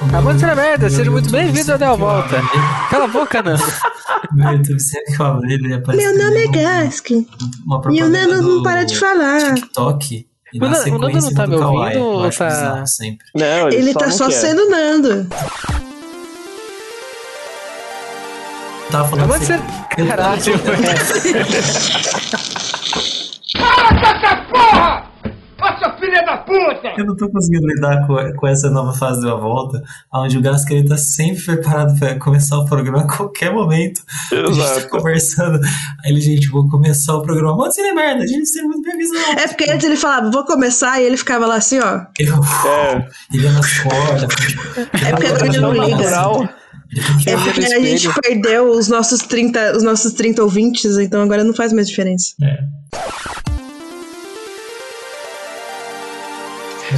Amante da merda, seja muito bem-vindo ao Del Volta. Cala a boca, Nando. Meu YouTube sempre que eu abri, ele aparece. Meu nome é Gask. E o Nando não para de falar. TikTok. E O na Nan- o Nando não tá me Kawaii. ouvindo ou tá-. Não, ele, Ele só tá não só quer. sendo Nando. Tava falando assim, da... Caralho, velho. Eu não tô conseguindo lidar com, com essa nova fase da volta, onde o Gasca ele tá sempre preparado pra começar o programa a qualquer momento. A gente tá Exato. conversando. Aí ele, gente, vou começar o programa. Mano, você é merda, a gente seja muito bem-vindo. É porque antes ele falava, vou começar, e ele ficava lá assim, ó. Eu, É. ele ia nas cordas. É porque agora ele não liga. É porque a gente perdeu os nossos 30, os nossos 30 ouvintes, então agora não faz mais diferença. É.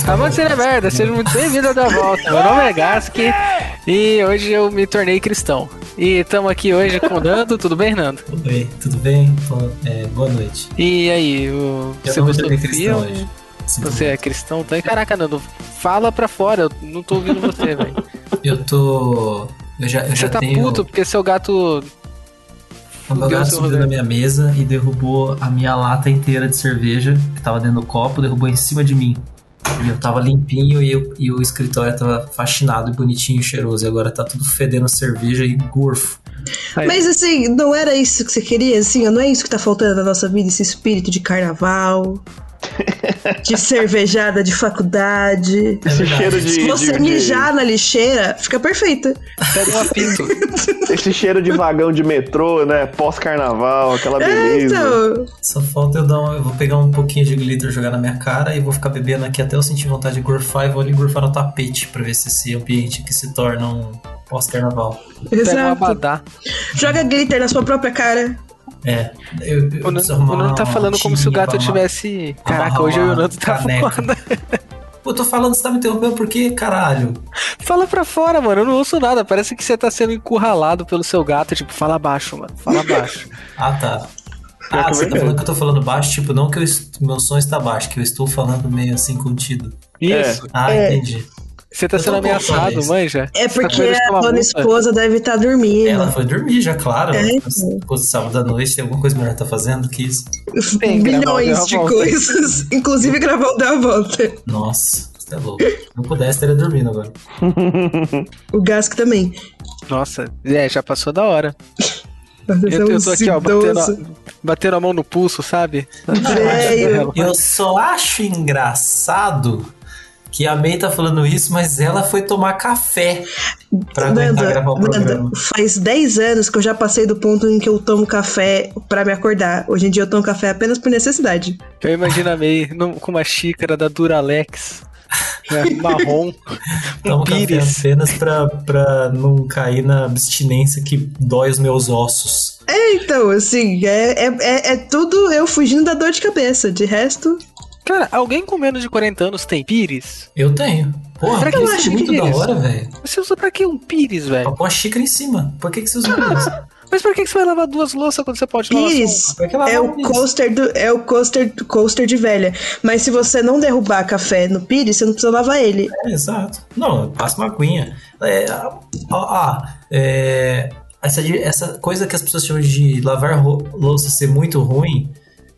Amante bom. da merda, seja muito bem-vindo ao Del Volta. Meu nome é Gask e hoje eu me tornei cristão. E estamos aqui hoje com o Nando, tudo bem, Nando? Oi, tudo bem? É, boa noite. E aí, o- Eu você gostou do cristão filme? hoje. Sinto Você é cristão? Tá? Caraca, Nando, fala pra fora, eu não tô ouvindo você, velho. Eu tô. Eu já, eu Você já tá tenho. puto porque seu gato. O meu gato subiu na minha mesa e derrubou a minha lata inteira de cerveja que tava dentro do copo, derrubou em cima de mim. E eu tava limpinho e, eu- e o escritório tava faxinado e bonitinho e cheiroso. E agora tá tudo fedendo cerveja e gorfo. Aí. Mas assim, não era isso que você queria, assim, não é isso que tá faltando na nossa vida, esse espírito de carnaval, de cervejada de faculdade. É Esse cheiro de. Se você de- mijar na lixeira, fica perfeito. Pega um apito. de- esse cheiro de vagão de metrô, né? Pós-carnaval, aquela É, beleza. então. Só falta eu dar um, Eu vou pegar um pouquinho de glitter jogar na minha cara e vou ficar bebendo aqui até eu sentir vontade de gorfar e vou ali gorfar no tapete pra ver se esse ambiente aqui se torna um pós-carnaval. Pega um Exato. abadá. Joga glitter na sua própria cara. É. Eu, eu O Nando, o Nando tá falando como se o gato tivesse. Caraca, hoje eu e o Nando tá foda. Pô, eu tô falando, você tá me interrompendo por quê, caralho? Fala pra fora, mano. Eu não ouço nada. Parece que você tá sendo encurralado pelo seu gato. Tipo, fala baixo, mano. Fala baixo. Ah, tá. Ah, é você tá falando que eu tô falando baixo, tipo, não que eu est- meu som está baixo, que eu estou falando meio assim contido. Isso. Ah, É. entendi. Você tá Eu sendo ameaçado, manja. É tá porque de a dona esposa deve estar dormindo. Ela foi dormir já, claro. É, Pô, sábado à noite tem alguma coisa melhor tá fazendo que isso. Tem, Milhões de coisas. Inclusive gravar o Deu a Volta. Nossa, você é louco. Se não pudesse, teria dormindo agora. O Gask também. Nossa, é, já passou da hora. Eu, eu é um tô aqui, ó, batendo, a- batendo a mão no pulso, sabe? Velho. Eu só acho engraçado que a May tá falando isso, mas ela foi tomar café pra Nanda, gravar o programa. Nanda, faz 10 anos que eu já passei do ponto em que eu tomo café pra me acordar. Hoje em dia eu tomo café apenas por necessidade. Eu imagino a May com uma xícara da Duralex. né, marrom. Toma Um café pires. apenas pra, pra não cair na abstinência que dói os meus ossos. É, então, assim, é, é, é, é tudo eu fugindo da dor de cabeça. De resto, Cara, alguém com menos de 40 anos tem pires? Eu tenho. Porra, Será que eu acho é muito da hora, velho. Você usa pra que um pires, velho? Pra pôr uma xícara em cima. Por que, que você usa isso? Mas por que que você vai lavar duas louças quando você pode lavar Pires Pra lavar é o isso? coaster do, é o coaster, coaster de velha. Mas se você não derrubar café no Pires, você não precisa lavar ele. É, exato. Não, passa uma aguinha. É, ah, ah, é, essa, essa coisa que as pessoas chamam de lavar louça ser muito ruim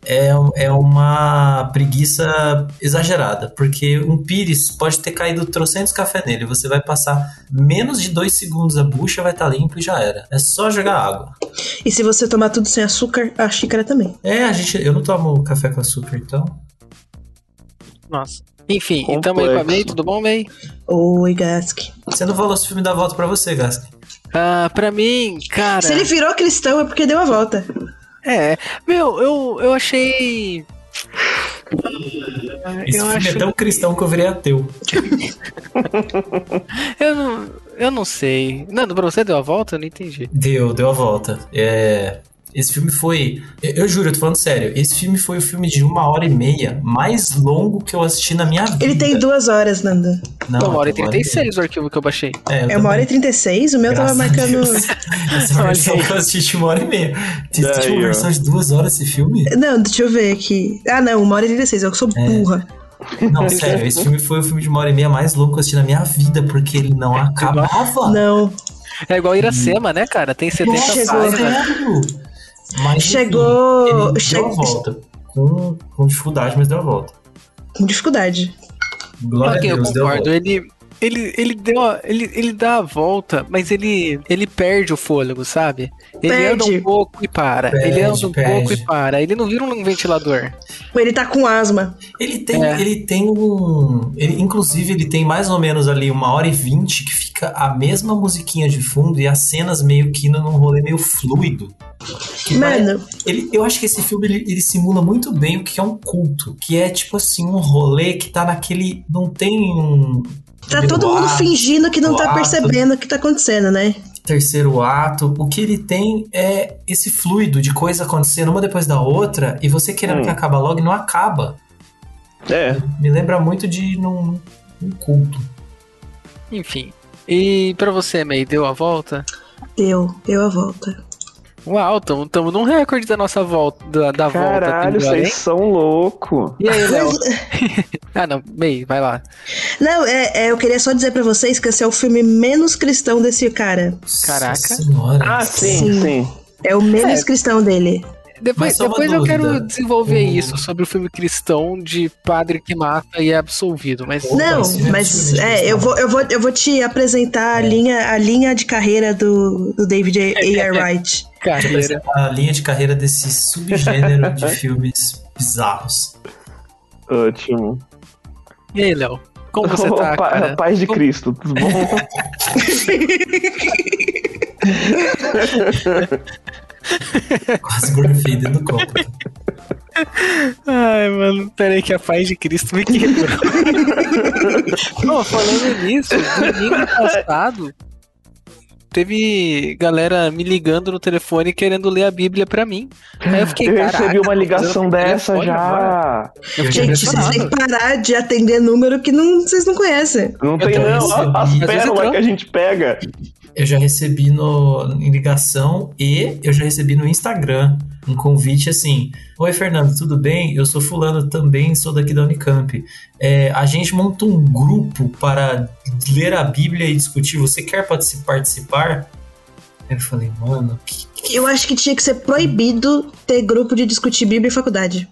é, é uma preguiça exagerada, porque um pires pode ter caído trocentos café nele, você vai passar menos de dois segundos a bucha, vai estar limpo e já era. É só jogar água. E se você tomar tudo sem açúcar, a xícara também. É, a gente, eu não tomo café com açúcar, então. Nossa. Enfim, então aí com a May, tudo bom, May? Oi, Gask. Você não falou se o filme dá volta pra você, Gasque. Ah, pra mim, cara. Se ele virou cristão é porque deu a volta. É. Meu, eu, eu achei. Esse eu filme acho. é tão cristão que eu virei ateu. Eu não. Eu não sei. Nando, pra você deu a volta? Eu não entendi. Deu, deu a volta. É, esse filme foi. Eu, eu juro, eu tô falando sério. Esse filme foi o filme de uma hora e meia mais longo que eu assisti na minha vida. Ele tem duas horas, Nanda. Não, uma hora e tem 36 o arquivo que eu baixei. É, eu É uma hora e também. 36, o meu tava Graças a marcando. Deus. Essa versão que eu assisti uma hora e meia. Você assistiu uma versão de duas horas esse filme? Não, deixa eu ver aqui. Ah, não, uma hora e 36, eu que sou É. burra. Não, sério, esse filme foi o filme de uma hora e meia mais longo que eu assisti na minha vida, porque ele não acabava. Não. É igual Iracema, né, cara? Tem 70 Chegou. páginas. Sério. Mas, enfim, Chegou- ele deu che- a volta. Com, com dificuldade, mas deu a volta. Com dificuldade. Glória Ok, a eu Deus, deu a concordo. volta. Ele, ele, ele deu a, ele, ele dá a volta, mas ele, ele perde o fôlego, sabe? Ele anda Perde. um pouco e para. ele Perde, anda um perde. pouco e para. Ele não vira um ventilador. Ele tá com asma. Ele tem, É. ele tem um. Ele, inclusive, ele tem mais ou menos ali uma hora e vinte que fica a mesma musiquinha de fundo e as cenas meio que num rolê meio fluido. Que Mano, pare- ele, eu acho que esse filme ele, ele simula muito bem o que é um culto. Que é tipo assim, um rolê que tá naquele. Não tem um. Tá todo mundo ato, fingindo que não tá ato. percebendo o que tá acontecendo, né? terceiro ato, o que ele tem é esse fluido de coisa acontecendo uma depois da outra e você querendo Hum. que acaba logo e não acaba. É, Me lembra muito de num, num culto. Enfim. E pra você, May, deu a volta? Deu, deu a volta. Uau, tamo, tamo num recorde da nossa volta, da, da volta. caralho, até agora, vocês hein? são loucos. E aí, Léo? ah, não, May, vai lá. Não, é, é, eu queria só dizer pra vocês que esse é o filme menos cristão desse cara. Caraca. Senhora. Ah, sim, Sim. sim. É o menos É. cristão dele. Depois, depois eu dúvida. quero desenvolver O- isso sobre o filme cristão de padre que mata e é absolvido, mas Opa, Não, filme é mas é, eu vou, eu vou, eu vou te apresentar a, linha, a linha de carreira do, do David A. A. Wright. Carreira. A linha de carreira desse subgênero de filmes bizarros. Ótimo. E aí, Léo? Como você tá, pa- cara? Paz de Cristo, tudo bom? Quase gorfei dentro do copo. Ai, mano, peraí que a paz de Cristo me quebrou. Pô, falando nisso, domingo passado, teve galera me ligando no telefone querendo ler a Bíblia pra mim. Aí eu fiquei, Eu caraca, recebi uma tá ligação dessa já. Gente, vocês têm que parar de atender número que não, vocês não conhecem. Não tem não, recebi. as vezes pérolas que a gente pega. Eu já recebi no, em ligação e eu já recebi no Instagram um convite assim: Oi, Fernando, tudo bem? Eu sou Fulano também, sou daqui da Unicamp. É, a gente monta um grupo para ler a Bíblia e discutir. Você quer partici- participar? Eu falei, mano, que, Eu acho que tinha que ser proibido ter grupo de discutir Bíblia em faculdade.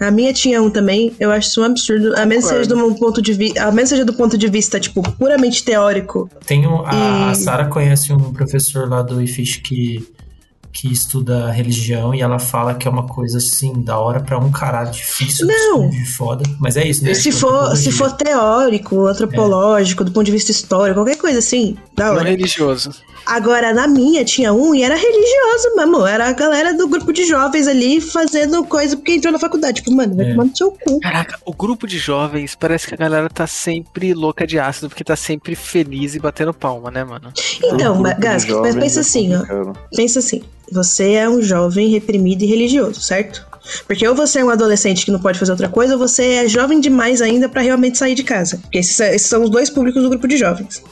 A minha tinha um também, eu acho isso um absurdo. A menos seja, do ponto de vi a menos seja do ponto de vista, tipo, puramente teórico. Tenho, a, a E- Sara conhece um professor lá do IFISH que, que estuda religião e ela fala que é uma coisa assim, da hora pra um caralho difícil, Não. de foda. Mas é isso, né? se, Tipo, for, antropologia. se for teórico, antropológico, do ponto de vista histórico, qualquer coisa assim, da Não hora. religioso. Agora, na minha tinha um e era religioso mesmo. Era a galera do grupo de jovens ali fazendo coisa porque entrou na faculdade. Tipo, mano, vai É. tomar no seu cu. Caraca, o grupo de jovens parece que a galera tá sempre louca de ácido, porque tá sempre feliz e batendo palma, né, mano? Então, Um mas, grupo de Gas, mas jovens pensa é assim, ó. Pensa assim. Você é um jovem reprimido e religioso, certo? Porque ou você é um adolescente que não pode fazer outra coisa, ou você é jovem demais ainda pra realmente sair de casa. Porque esses, esses são os dois públicos do grupo de jovens.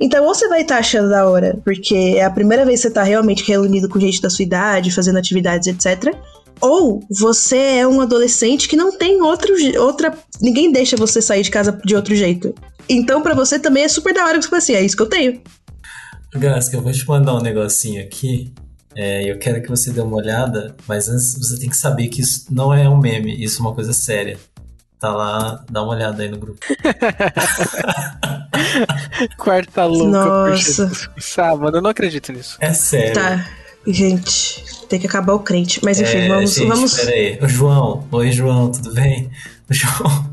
Então, ou você vai estar achando da hora, porque é a primeira vez que você tá realmente reunido com gente da sua idade, fazendo atividades, etc. Ou você é um adolescente que não tem outro, outra. Ninguém deixa você sair de casa de outro jeito. Então, pra você também é super da hora que você fala assim: é isso que eu tenho. Gasca, eu vou te mandar um negocinho aqui. É, eu quero que você dê uma olhada, mas antes você tem que saber que isso não é um meme, isso é uma coisa séria. Tá lá, dá uma olhada aí no grupo. Quarta louca Nossa. Jesus. Ah, mano, eu não acredito nisso. É sério. Tá. Gente, tem que acabar o crente. Mas enfim, É, vamos. gente, vamos... Pera aí. Ô, João. Oi, João, tudo bem? O João.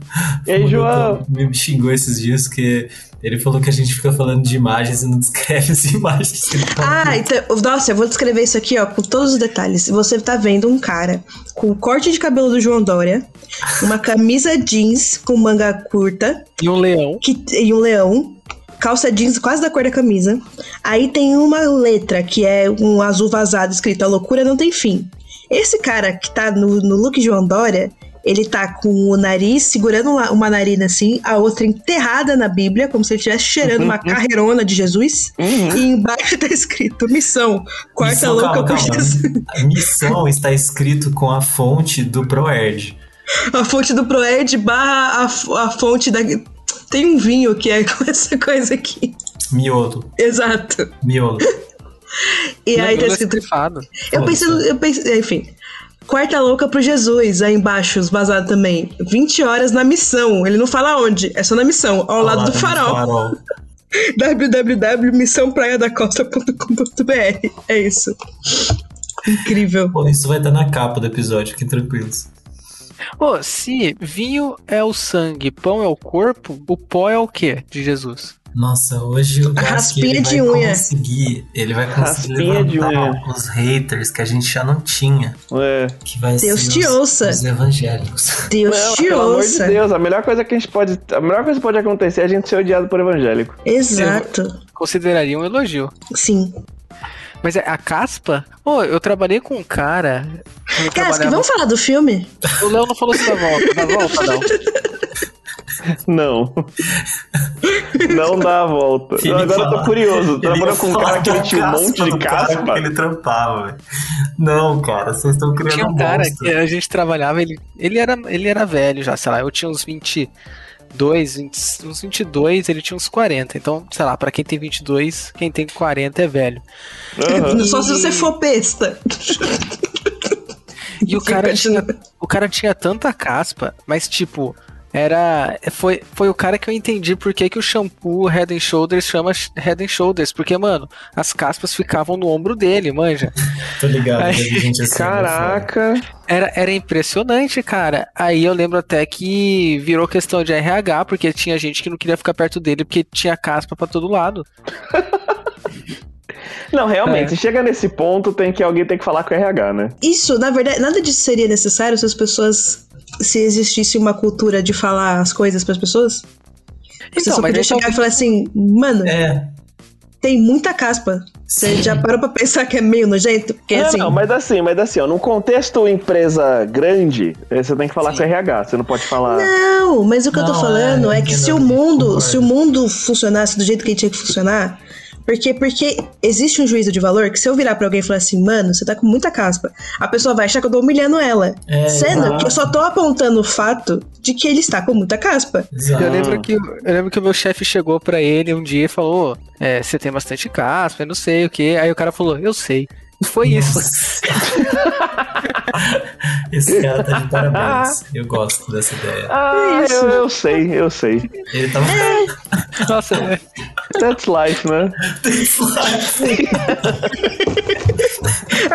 E aí, João? Me xingou esses dias que ele falou que a gente fica falando de imagens e não descreve as imagens. que ele tá Ah, então, nossa, eu vou descrever isso aqui, ó, com todos os detalhes. Você tá vendo um cara com o corte de cabelo do João Dória, uma camisa jeans com manga curta E um leão. que, e um leão, calça jeans quase da cor da camisa. Aí tem uma letra que é um azul vazado escrito A loucura não tem fim. Esse cara que tá no, no look João Dória, ele tá com o nariz segurando uma, uma narina assim, a outra enterrada na Bíblia, como se ele estivesse cheirando uma carreirona de Jesus. Uhum. E embaixo tá escrito Missão, quarta Missão, louca calma, por calma. Jesus. A missão está escrito com a fonte do ProErd. A fonte do Proed barra a, a fonte da. Tem um vinho que é com essa coisa aqui. Miolo. Exato. Miolo. E aí tá é escrito. trifado. Eu pensei, eu pensei, enfim. Quarta louca pro Jesus, aí embaixo, vazado também. 20 horas na missão. Ele não fala onde, é só na missão, ao lado do farol. www.missãopraiadacosta.com.br. É isso. Incrível. Pô, isso vai estar na capa do episódio, fiquem tranquilos. Ô, se vinho é o sangue, pão é o corpo, o pó é o quê de Jesus? Nossa, hoje eu acho que Raspinha ele de vai unha. conseguir. Ele vai conseguir Raspinha levantar os haters que a gente já não tinha. É. Que vai Deus ser te os, ouça. os evangélicos. Deus Não, te pelo amor de ouça. Deus, a melhor coisa que a gente pode. A melhor coisa que pode acontecer é a gente ser odiado por evangélico. Exato. Consideraria um elogio. Sim. Mas é a caspa? Ô, eu trabalhei com um cara. eu Cara, trabalhava- vamos falar do filme? O Léo não falou se da volta. Da volta, não. Não. Não dá a volta. Ele Agora eu fala- tô curioso. Ia com um cara que tinha um monte de caspa. que ele trampava, velho. Não, cara, vocês estão criando Tinha um cara monstro. que a gente trabalhava, ele, ele, era, ele era velho já, sei lá, eu tinha uns 22, 20, uns 22, ele tinha uns 40. Então, sei lá, pra quem tem 22, quem tem 40 é velho. Aham. Só se você for besta. E o cara, tinha, o cara tinha tanta caspa, mas tipo, era. Foi, foi o cara que eu entendi por que, que o shampoo Head and Shoulders chama Head and Shoulders. Porque, mano, as caspas ficavam no ombro dele, manja. Tô ligado, Aí- gente assim. Caraca. Era, era impressionante, cara. Aí eu lembro até que virou questão de RH, porque tinha gente que não queria ficar perto dele porque tinha caspa pra todo lado. Não, realmente, É. se chega nesse ponto, tem que alguém tem que falar com o RH, né? Isso, na verdade, nada disso seria necessário se as pessoas. Se existisse uma cultura de falar as coisas pras pessoas. Você Então, só eu chegar e falar assim, mano, É, tem muita caspa. Você Sim. já parou pra pensar que é meio nojento? Porque não, assim. não, mas assim, mas assim, ó, num contexto empresa grande, eh, você tem que falar Sim. com o RH, você não pode falar. Não, mas o que eu tô Não, falando é, é, que eu se não o mundo, se o mundo funcionasse do jeito que ele tinha que funcionar, porque porque existe um juízo de valor que se eu virar pra alguém e falar assim, mano, você tá com muita caspa, a pessoa vai achar que eu tô humilhando ela. É, Sendo exato. que eu só tô apontando o fato de que ele está com muita caspa. exato. Eu lembro que, eu lembro que o meu chefe chegou pra ele um dia e falou: é, Você tem bastante caspa, eu não sei o que. Aí o cara falou: Eu sei. Foi isso. Nossa. Esse cara tá de parabéns. Eu gosto dessa ideia. Ah, Isso. eu, eu sei, eu sei. Ele tava. Nossa, é. That's life, né?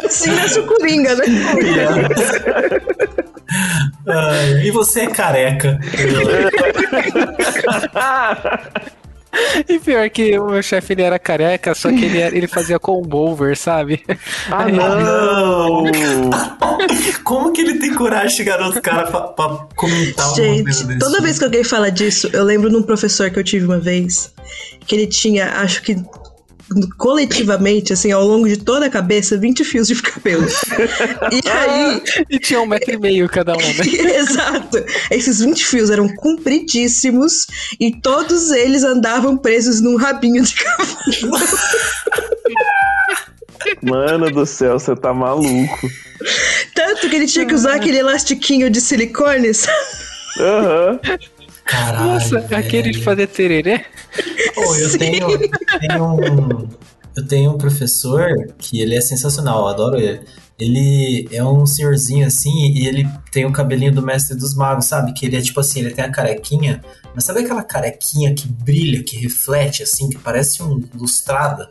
Assim nasce o Coringa, né? Ai, e você é careca. E pior que o meu chefe ele era careca, só que ele, era- ele fazia combover, sabe? Ah, não! Como que ele tem coragem de chegar no outro cara pra, pra comentar uma Gente, desse toda vez que alguém fala disso, eu lembro de um professor que eu tive uma vez, que ele tinha, acho que coletivamente, assim, ao longo de toda a cabeça, 20 fios de cabelo. E aí, E tinha um metro e meio cada um, né? exato, esses 20 fios eram compridíssimos e todos eles andavam presos num rabinho de cavalo. Mano do céu, você tá maluco. Tanto que ele tinha que usar aquele elastiquinho de silicone, sabe? Aham. Caralho, Nossa, velho. aquele de fazer tererê. Pô, eu tenho, tenho um, eu tenho um professor que ele é sensacional, eu adoro ele. Ele é um senhorzinho assim e ele tem o cabelinho do mestre dos magos, sabe? Que ele é tipo assim, ele tem a carequinha, mas sabe aquela carequinha que brilha, que reflete assim, que parece um lustrada?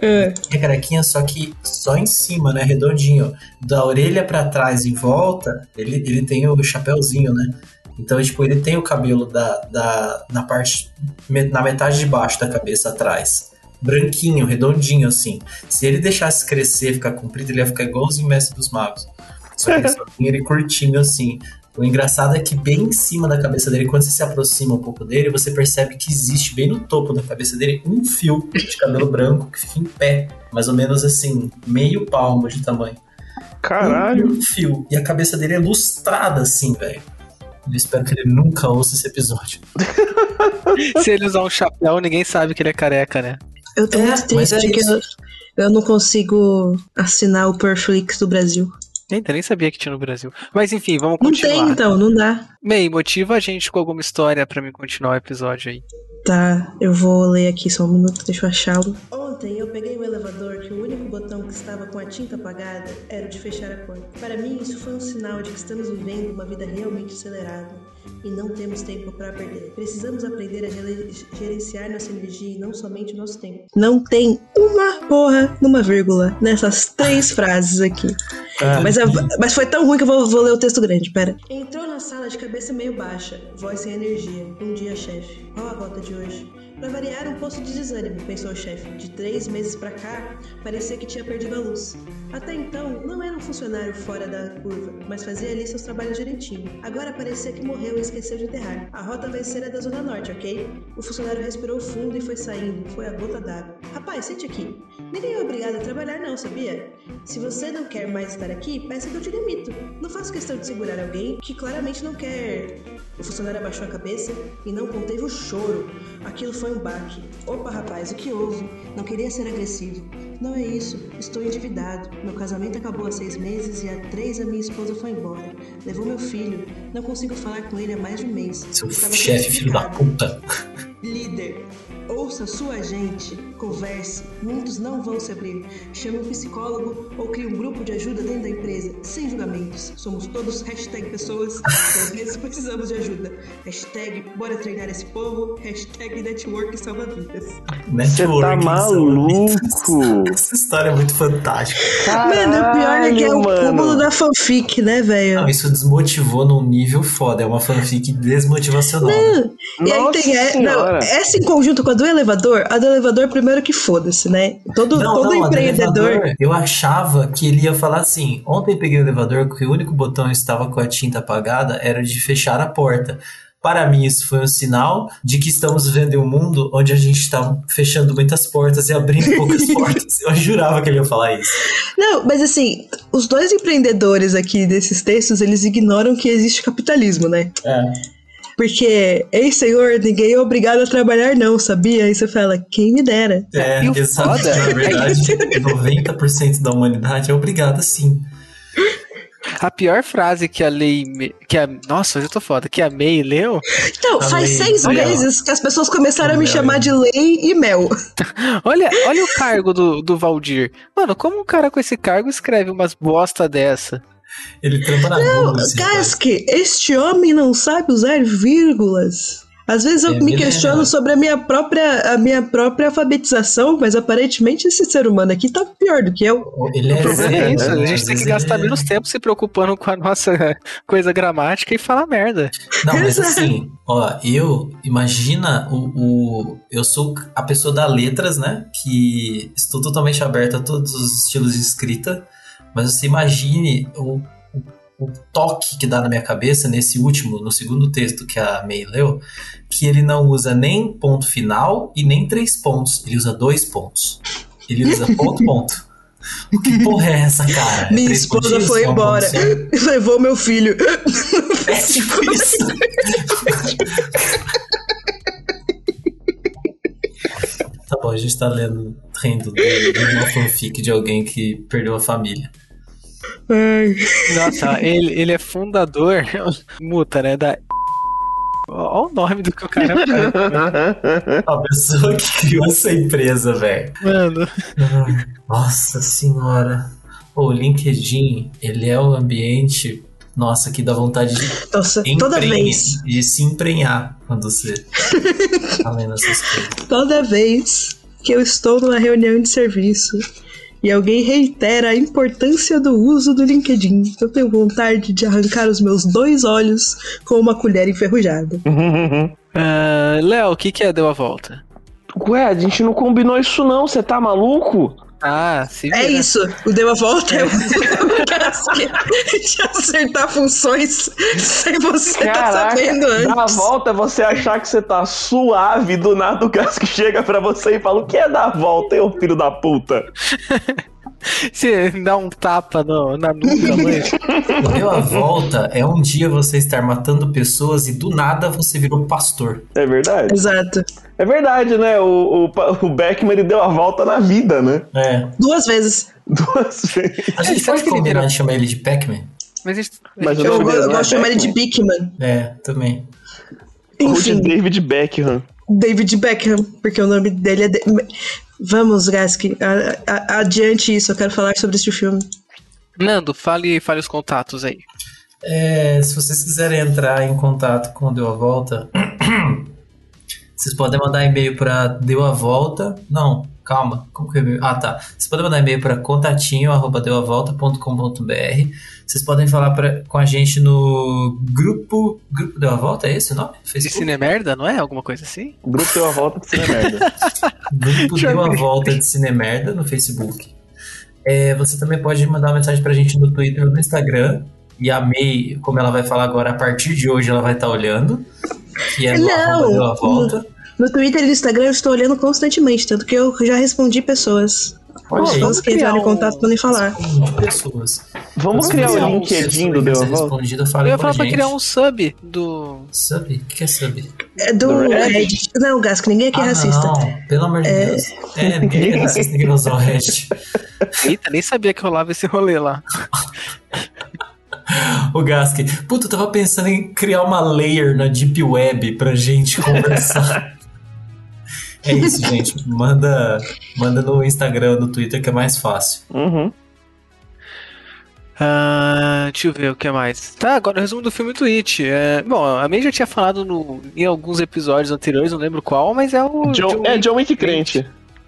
É. É carequinha, só que só em cima, né? Redondinho. Da orelha pra trás e em volta, ele, ele tem o chapéuzinho, né? Então, tipo, ele tem o cabelo da, da, na parte, na metade de baixo da cabeça atrás. Branquinho, redondinho, assim. Se ele deixasse crescer, ficar comprido, ele ia ficar igualzinho o Mestre dos Magos. Só que ele só tem ele curtinho, assim. O engraçado é que bem em cima da cabeça dele, quando você se aproxima um pouco dele, você percebe que existe bem no topo da cabeça dele um fio de cabelo branco que fica em pé. Mais ou menos assim, meio palmo de tamanho. Caralho. Um fio. E a cabeça dele é lustrada assim, velho. Eu espero que ele nunca ouça esse episódio. Se ele usar um chapéu, ninguém sabe que ele é careca, né? Eu tô É, muito é triste que isso. eu, eu não consigo assinar o Perflix do Brasil. Eita, nem sabia que tinha no Brasil. Mas enfim, vamos Não continuar. tem, então, não dá. May, motiva a gente com alguma história pra mim continuar o episódio aí. Tá, eu vou ler aqui só um minuto, deixa eu achá-lo. Ontem eu peguei o elevador que o único botão que estava com a tinta apagada era o de fechar a porta. Para mim, isso foi um sinal de que estamos vivendo uma vida realmente acelerada e não temos tempo para perder. Precisamos aprender a gere- gerenciar nossa energia e não somente o nosso tempo. Não tem uma porra numa vírgula nessas três frases aqui. Mas, é- mas foi tão ruim que eu vou, vou ler o texto grande, pera. Entrou na sala de cabeça meio baixa, voz sem energia. Um dia, chefe. Qual a rota de hoje? Pra variar, um poço de desânimo, pensou o chefe. De três meses pra cá, parecia que tinha perdido a luz. Até então, não era um funcionário fora da curva, mas fazia ali seus trabalhos direitinho. Agora parecia que morreu e esqueceu de enterrar. A rota vai ser a da Zona Norte, ok? O funcionário respirou fundo e foi saindo. Foi a gota d'água. Rapaz, sente aqui. Ninguém é obrigado a trabalhar, não, sabia? Se você não quer mais estar aqui, peça que eu te demito. Não faço questão de segurar alguém que claramente não quer. O funcionário abaixou a cabeça e não conteve o choro. Aquilo foi um baque. Opa, rapaz, o que houve? Não queria ser agressivo. Não é isso. Estou endividado. Meu casamento acabou há seis meses e há três a minha esposa foi embora. Levou meu filho. Não consigo falar com ele há mais de um mês. Seu chefe, filho da puta. Líder, ouça sua gente, converse, muitos não vão se abrir. Chame um psicólogo ou crie um grupo de ajuda dentro da empresa, sem julgamentos. Somos todos hashtag pessoas, que às vezes precisamos de ajuda. Hashtag bora treinar esse povo, hashtag network salva vidas. Você tá maluco? Essa história é muito fantástica. mano, o pior é que é o Caralho, cúmulo da fanfic, né, velho? Não, isso desmotivou num nível foda. É uma fanfic desmotivacional. né? E aí Nossa tem é, não, essa em conjunto com a do elevador, a do elevador primeiro que foda-se, né? Todo, Não, todo não, empreendedor. elevador, eu achava que ele ia falar assim: ontem peguei o elevador que o único botão que estava com a tinta apagada era o de fechar a porta. Para mim, isso foi um sinal de que estamos vivendo em um mundo onde a gente está fechando muitas portas e abrindo poucas portas. Eu jurava que ele ia falar isso. Não, mas assim, os dois empreendedores aqui desses textos, eles ignoram que existe capitalismo, né? É. Porque, ei senhor, ninguém é obrigado a trabalhar não, sabia? Aí você fala, quem me dera. É, E o exato. foda Na é verdade, 90% da humanidade é obrigada sim. A pior frase que a Lei. Me- Que a, nossa, hoje eu tô foda. Que a May leu. Então, A faz lei, seis olha meses que as pessoas começaram a me chamar de lei e mel. Olha, olha o cargo do, do Valdir. Mano, como um cara com esse cargo escreve umas bosta dessa? Ele trampa na esse rapaz. Casque, este homem não sabe usar vírgulas. Às vezes eu É, me é- questiono sobre a minha própria a minha própria alfabetização, mas aparentemente esse ser humano aqui tá pior do que eu. Ele O é problema é zero, isso. né? A gente Às tem que gastar é- menos tempo se preocupando com a nossa coisa gramática e falar merda. Não, mas assim, ó, eu, imagina o, o. Eu sou a pessoa da letras, né? Que estou totalmente aberto a todos os estilos de escrita, mas você imagine o, o, o toque que dá na minha cabeça nesse último, no segundo texto que a May leu, que ele não usa nem ponto final e nem três pontos, ele usa dois pontos. Ele usa ponto, ponto. O que porra é essa, cara? É Minha três esposa foi É embora. certo? Levou meu filho. É tipo isso. Tá bom, a gente tá lendo, rindo de uma fanfic de alguém que perdeu a família. Ai. Nossa, ele, ele é fundador, muta, né? Da. Olha o nome do que o cara faz. A pessoa que criou essa empresa, velho. Mano. Nossa senhora. O LinkedIn, ele é o ambiente, nossa, que dá vontade de, Nossa, toda vez, de se emprenhar quando você tá lendo essas coisas. toda vez que eu estou numa reunião de serviço e alguém reitera a importância do uso do LinkedIn, eu tenho vontade de arrancar os meus dois olhos com uma colher enferrujada. Ah, Léo, o que, que é Deu a Volta? Ué, a gente não combinou isso não, você tá maluco? Ah, se É vira. isso, o Deu a Volta é o de acertar funções sem você estar Caraca, sabendo antes. dar a volta é você achar que você tá suave, do nada o Casco chega pra você e fala, o que é dar a volta, eu filho da puta? Você dá um tapa no- na nuca, mãe. O Deu a Volta é um dia você estar matando pessoas e do nada você virou pastor. É verdade. Exato. É verdade, né? O, o, o Beckman ele deu a volta na vida, né? É. Duas vezes. Duas vezes. A gente Será pode que ele combinar de chamar ele de Pac-Man? Mas, gente- Mas o Eu, eu é gosto de chamar ele de Beckman? É, também. Ou de Enfim, David Beckham. David Beckham, porque o nome dele é. de- Vamos, Gask, a- a- adiante isso, eu quero falar sobre este filme. Nando, fale, fale os contatos aí. É, se vocês quiserem entrar em contato com o Deu a Volta, vocês podem mandar e-mail para Deu a Volta. Não, calma. Como que é? Ah, tá. Vocês podem mandar e-mail para contatinho@deuavolta.com.br. Vocês podem falar pra, com a gente no grupo Grupo Deu a Volta, é esse o nome? De Facebook? Cinemerda, não é? Alguma coisa assim? Grupo deu a volta de ser merda. Grupo Deu a Volta de Cinemerda no Facebook. É, você também pode mandar uma mensagem pra gente no Twitter ou no Instagram. E a May, como ela vai falar agora, a partir de hoje ela vai estar olhando. Que é no Não. arroba Deu a Volta. No Twitter e no Instagram eu estou olhando constantemente, tanto que eu já respondi pessoas. Olha pessoas que entraram em contato podem falar. pessoas. Vamos criar o é um LinkedIn do Deu a volta? Eu ia falar pra criar um sub do. Sub? O que é sub? É do Do Reddit? Reddit. Não, Gask, ninguém aqui é ah, racista. Não, pelo amor de Deus. É, ninguém é racista, ninguém vai usar o Reddit. Eita, nem sabia que rolava esse rolê lá. O Gask. Puta, eu tava pensando em criar uma layer na Deep Web pra gente conversar. é isso, gente. Manda, manda no Instagram, no Twitter, que é mais fácil. Uhum. Ah, deixa eu ver o que mais. Tá, agora o resumo do filme Twitch. É, bom, a May já tinha falado no, em alguns episódios anteriores, não lembro qual, mas é o. John, é John Wick crente.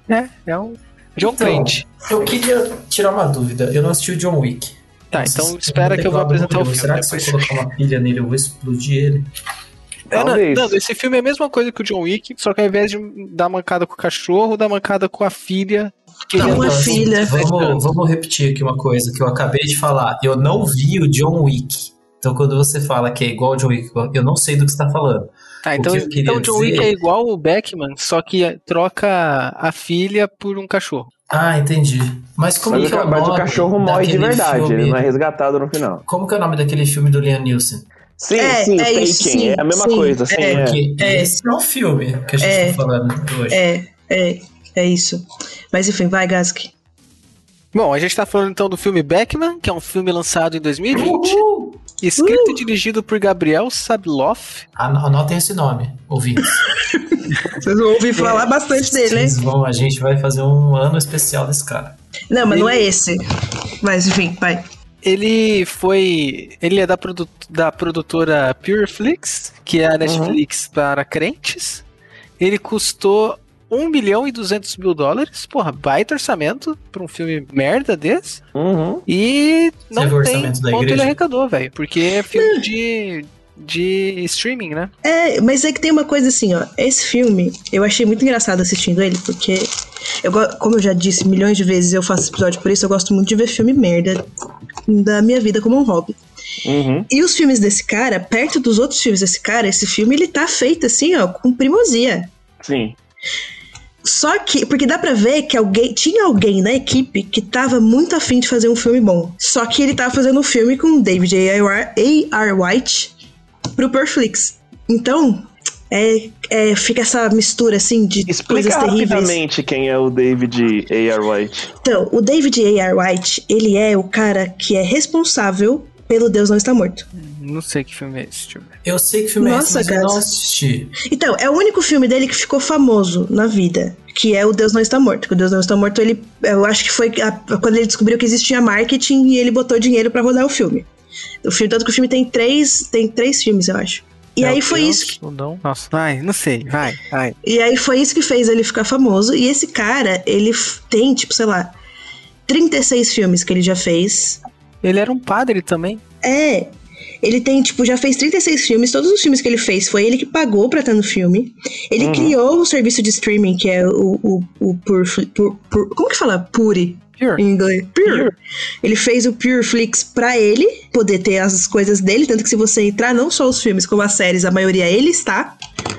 É, é o John Então, Crente. Eu queria tirar uma dúvida. Eu não assisti o John Wick. Tá, então espera que eu vou apresentar o filme Será que se eu colocar uma pilha nele eu vou explodir ele? É, não, Talvez. não, esse filme é a mesma coisa que o John Wick, só que ao invés de dar mancada com o cachorro, dá mancada com a filha. Que Tá, ele uma é- filha. Vamos, vamos repetir aqui uma coisa que eu acabei de falar. Eu não vi o John Wick. Então, quando você fala que é igual ao John Wick, eu não sei do que você está falando. Tá, O então, que eu queria então o John Wick dizer- é igual o Beckman, só que troca a filha por um cachorro. Ah, entendi. Mas como Mas, que é o, o mas nome o cachorro morre de verdade, filme? ele não é resgatado no final. Como que é o nome daquele filme do Liam Neeson? Sim, É, sim, é isso, sim, é a mesma sim, coisa, sim, é. é. É. esse é o filme que a gente É. tá falando hoje. É, é, é isso. Mas enfim, vai, Gask. Bom, a gente tá falando então do filme Beckman, que é um filme lançado em 2020, Uhul! escrito e dirigido por Gabriel Sabloff. An- Anotem esse nome, ouvintes. Vocês vão ouvir falar bastante dele, hein? Vão, a gente vai fazer um ano especial desse cara. Não, mas não é esse. Mas enfim, vai. Ele foi. Ele é da, produ- da produtora Pureflix, que é a Netflix para crentes. Ele custou 1 milhão e 200 mil dólares. Porra, baita orçamento pra um filme merda desse. Uhum. E não tem quanto ele arrecadou, velho. Porque é filme de, de streaming, né? É, mas é que tem uma coisa assim, ó. Esse filme, eu achei muito engraçado assistindo ele, porque, eu, como eu já disse milhões de vezes, eu faço episódio por isso, eu gosto muito de ver filme merda da minha vida como um hobby. Uhum. E os filmes desse cara, perto dos outros filmes desse cara, esse filme ele tá feito assim, ó, com primosia. Sim. Só que, porque dá pra ver que alguém, tinha alguém na equipe que tava muito afim de fazer um filme bom. Só que ele tava fazendo um filme com David A.R. A.R. White pro Perflix. Então, é, é, fica essa mistura assim de coisas Explica terríveis. rapidamente quem é o David A.R. White. Então, o David A.R. White, ele é o cara que é responsável pelo Deus Não Está Morto. Não sei que filme é esse, deixa eu ver. Eu sei que filme Nossa, é esse, mas eu não cara. assisti. Então, é o único filme dele que ficou famoso na vida, que é o Deus Não Está Morto. Que o Deus Não Está Morto, ele, eu acho que foi a- quando ele descobriu que existia marketing e ele botou dinheiro pra rodar o filme. O filme, tanto que o filme tem três, tem três filmes, eu acho. E Meu aí foi Deus, isso que, não? Nossa, vai, não sei, vai, vai. e aí foi isso que fez ele ficar famoso. E esse cara, ele tem, tipo, sei lá, 36 filmes que ele já fez. Ele era um padre também. É. Ele tem, tipo, já fez 36 filmes. Todos os filmes que ele fez foi ele que pagou pra estar no filme. Ele criou o serviço de streaming, que é o, o, o Pur, Pur- Pur- Como que fala? Puri. Pure. em inglês. Pure. Ele fez o Pure Flix pra ele poder ter as coisas dele, tanto que se você entrar não só os filmes como as séries, a maioria ele está.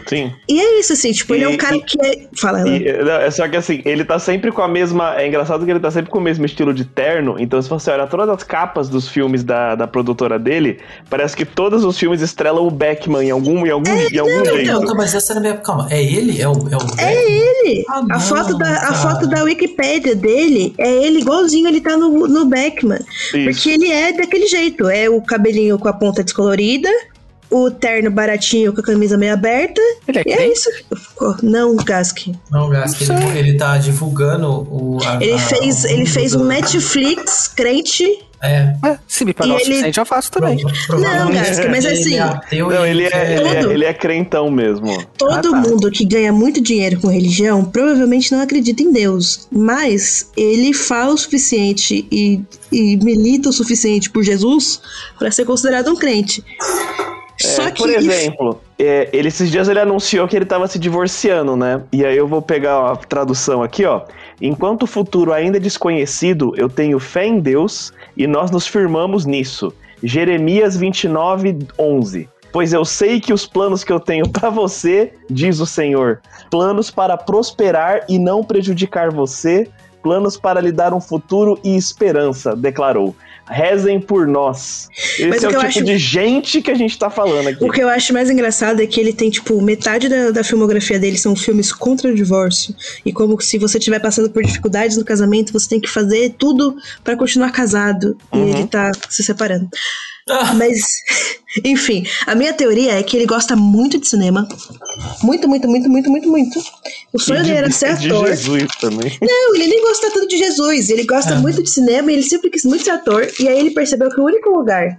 Sim. E é isso assim, tipo, ele é um E- cara e- que é, fala. E, não, é só que assim, ele tá sempre com a mesma. É engraçado que ele tá sempre com o mesmo estilo de terno. Então, se você olhar todas as capas dos filmes da, da produtora dele, parece que todos os filmes estrelam o Beckman em algum, em algum, em algum Não, jeito. não, não, mas essa era a minha. Calma, é ele? É o. É, o É ele! Ah, a, não, foto da, a foto da Wikipédia dele é ele igualzinho ele tá no, no Beckman. Isso. Porque ele é daquele jeito. É o cabelinho com a ponta descolorida, o terno baratinho com a camisa meio aberta. Ele é E é isso. Não, Gask. Não, Gask, ele, ele tá divulgando o. a- Ele a- fez, o ele fez um Netflix crente. É. É, se me pagar E o ele- suficiente, eu faço também. Pro- provavelmente Gask, mas ele assim, é ateu Não, ele é, quer- ele, é, Tudo. ele é crentão mesmo. Todo Ah, tá. mundo que ganha muito dinheiro com religião provavelmente não acredita em Deus. Mas ele fala o suficiente e, e milita o suficiente por Jesus para ser considerado um crente. Só É, que. por exemplo, é, ele, esses dias ele anunciou que ele tava se divorciando, né? E aí eu vou pegar a tradução aqui, ó. Enquanto o futuro ainda é desconhecido, eu tenho fé em Deus e nós nos firmamos nisso. Jeremias 29, 11. Pois eu sei que os planos que eu tenho pra você, diz o Senhor, planos para prosperar e não prejudicar você, planos para lhe dar um futuro e esperança, declarou. Rezem por nós. Mas Esse o é o eu tipo acho- de gente que a gente tá falando aqui. O que eu acho mais engraçado é que ele tem, tipo, metade da, da filmografia dele são filmes contra o divórcio. E como se você estiver passando por dificuldades no casamento, você tem que fazer tudo pra continuar casado. Uhum. E ele tá se separando. Ah, Mas, enfim, a minha teoria é que ele gosta muito de cinema. Muito, muito, muito, muito, muito, muito. O sonho dele de, era ser de ator. Jesus também. Não, ele nem gosta tanto de Jesus. Ele gosta É. muito de cinema e ele sempre quis muito ser ator. E aí ele percebeu que o único lugar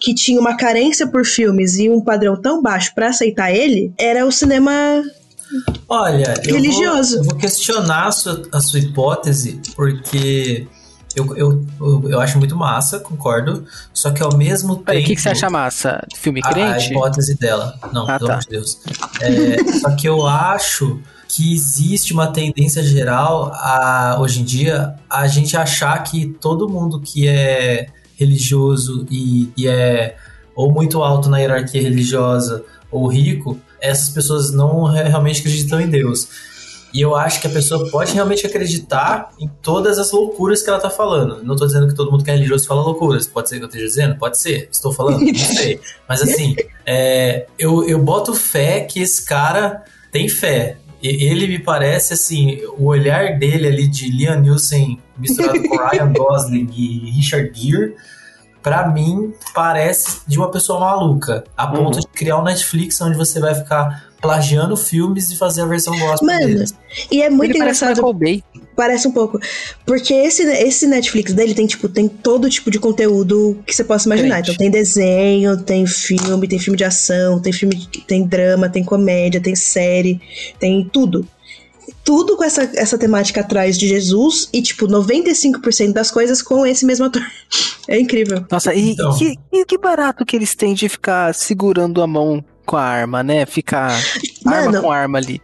que tinha uma carência por filmes e um padrão tão baixo pra aceitar ele era o cinema. Olha, eu Religioso. Vou, eu vou questionar a sua, a sua hipótese, porque eu, eu, eu, eu acho muito massa, concordo. Só que ao mesmo tempo. O que, que você acha massa? Filme a, a crente? hipótese dela. Não, Ah, pelo tá. amor de Deus. É, só que eu acho que existe uma tendência geral a, hoje em dia a gente achar que todo mundo que é religioso e, e é ou muito alto na hierarquia religiosa ou rico, essas pessoas não re- realmente acreditam em Deus. E eu acho que a pessoa pode realmente acreditar em todas as loucuras que ela tá falando. Não tô dizendo que todo mundo que é religioso fala loucuras. Pode ser que eu esteja dizendo? Pode ser. Estou falando? Não sei. Mas assim, é, eu, eu boto fé que esse cara tem fé. E- Ele me parece assim, o olhar dele ali de Liam Neeson misturado com Ryan Gosling e Richard Gere, pra mim parece de uma pessoa maluca, a ponto Uhum. de criar um Netflix onde você vai ficar plagiando filmes e fazer a versão gospel Mano, deles. E é muito Ele parece engraçado. Bay. Parece um pouco. Porque esse, esse Netflix dele tem, tipo, tem todo tipo de conteúdo que você possa imaginar. Crente. Então tem desenho, tem filme, tem filme de ação, tem filme, tem drama, tem comédia, tem série, tem tudo. Tudo com essa, essa temática atrás de Jesus e, tipo, 95% das coisas com esse mesmo ator. É incrível. Nossa, e, Então. que, e que barato que eles têm de ficar segurando a mão com a arma, né? Ficar arma Mano, com arma ali.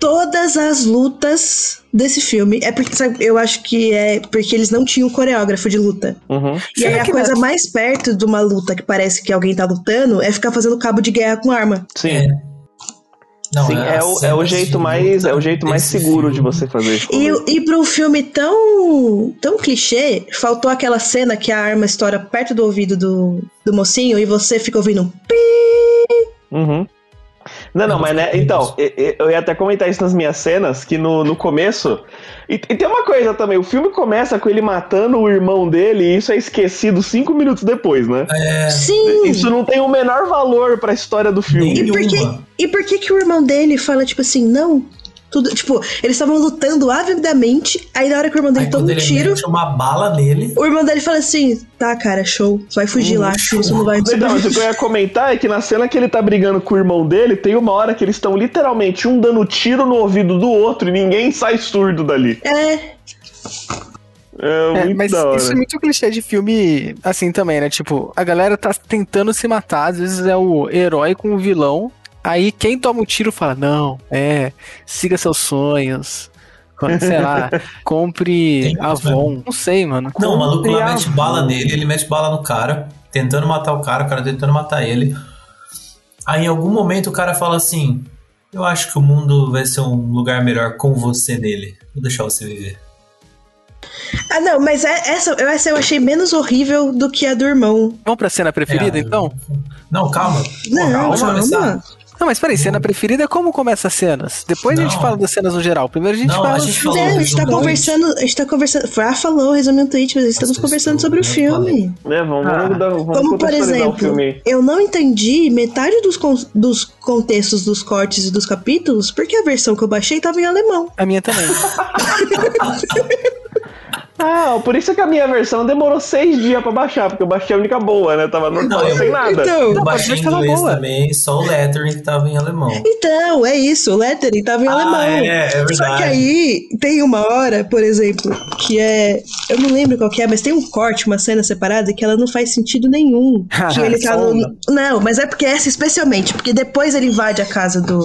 todas as lutas desse filme. É porque, sabe, eu acho que é porque eles não tinham coreógrafo de luta. Uhum. E Será aí a coisa não- mais perto de uma luta que parece que alguém tá lutando é ficar fazendo cabo de guerra com arma. Sim. É. Não, Sim, é, as o, é o jeito de mais é o jeito mais seguro de filme- você fazer. E, e pra um filme tão, tão clichê, faltou aquela cena que a arma estoura perto do ouvido do, do mocinho e você fica ouvindo um pi. Uhum. Não, não, mas né, então, eu ia até comentar isso nas minhas cenas, que no, no começo. E, e tem uma coisa também, o filme começa com ele matando o irmão dele, e isso é esquecido cinco minutos depois, né? É, Sim! Isso não tem o menor valor pra história do filme. E por, que, e por que que o irmão dele fala, tipo assim, não? Tudo, tipo, eles estavam lutando avidamente, aí na hora que o irmão dele Aí toma um tiro, mete uma bala nele, o irmão dele fala assim, tá, cara, show, vai fugir Uhum. lá, que você não vai Então, mas o que eu ia comentar é que na cena que ele tá brigando com o irmão dele, tem uma hora que eles estão literalmente um dando tiro no ouvido do outro e ninguém sai surdo dali. É, É, É, muito mas isso é muito clichê de filme assim também, né? Tipo, a galera tá tentando se matar, às vezes é o herói com o vilão. Aí quem toma o tiro fala, não, é, siga seus sonhos, sei lá, compre Avon. Não sei, mano. Não, o maluco lá mete bala nele, ele mete bala no cara, tentando matar o cara, o cara tentando matar ele. Aí em algum momento o cara fala assim: Eu acho que o mundo vai ser um lugar melhor com você nele. Vou deixar você viver. Ah, não, mas é- essa, essa eu achei menos horrível do que a do irmão. Vamos pra cena preferida, É, então? Não, calma. Não, Vamos começar. calma. Não, mas peraí, cena preferida é como começa as cenas. Depois a gente Não. fala das cenas no geral. Primeiro a gente Não, fala. a gente falou Não, a gente tá conversando. A gente tá conversando. Ah, falou, resumiu um tweet, mas estamos conversando sobre o filme. É, vamos, Ah. vamos, vamos Como, por o exemplo, eu não entendi metade dos, con- dos contextos dos cortes e dos capítulos, porque a versão que eu baixei tava em alemão. A minha também. Ah, por isso que a minha versão demorou seis dias pra baixar, porque eu baixei a única boa, né? Tava normal, Não, eu- sem nada. Então, Eu baixei em tava inglês boa. também, só o lettering que tava em alemão. então, é isso, o lettering tava em alemão. é, é verdade. Só que aí tem uma hora, por exemplo, que é. Eu não lembro qual que é, mas tem um corte, uma cena separada que ela não faz sentido nenhum. que ele tá no. Não, mas é porque essa especialmente, porque depois ele invade a casa do.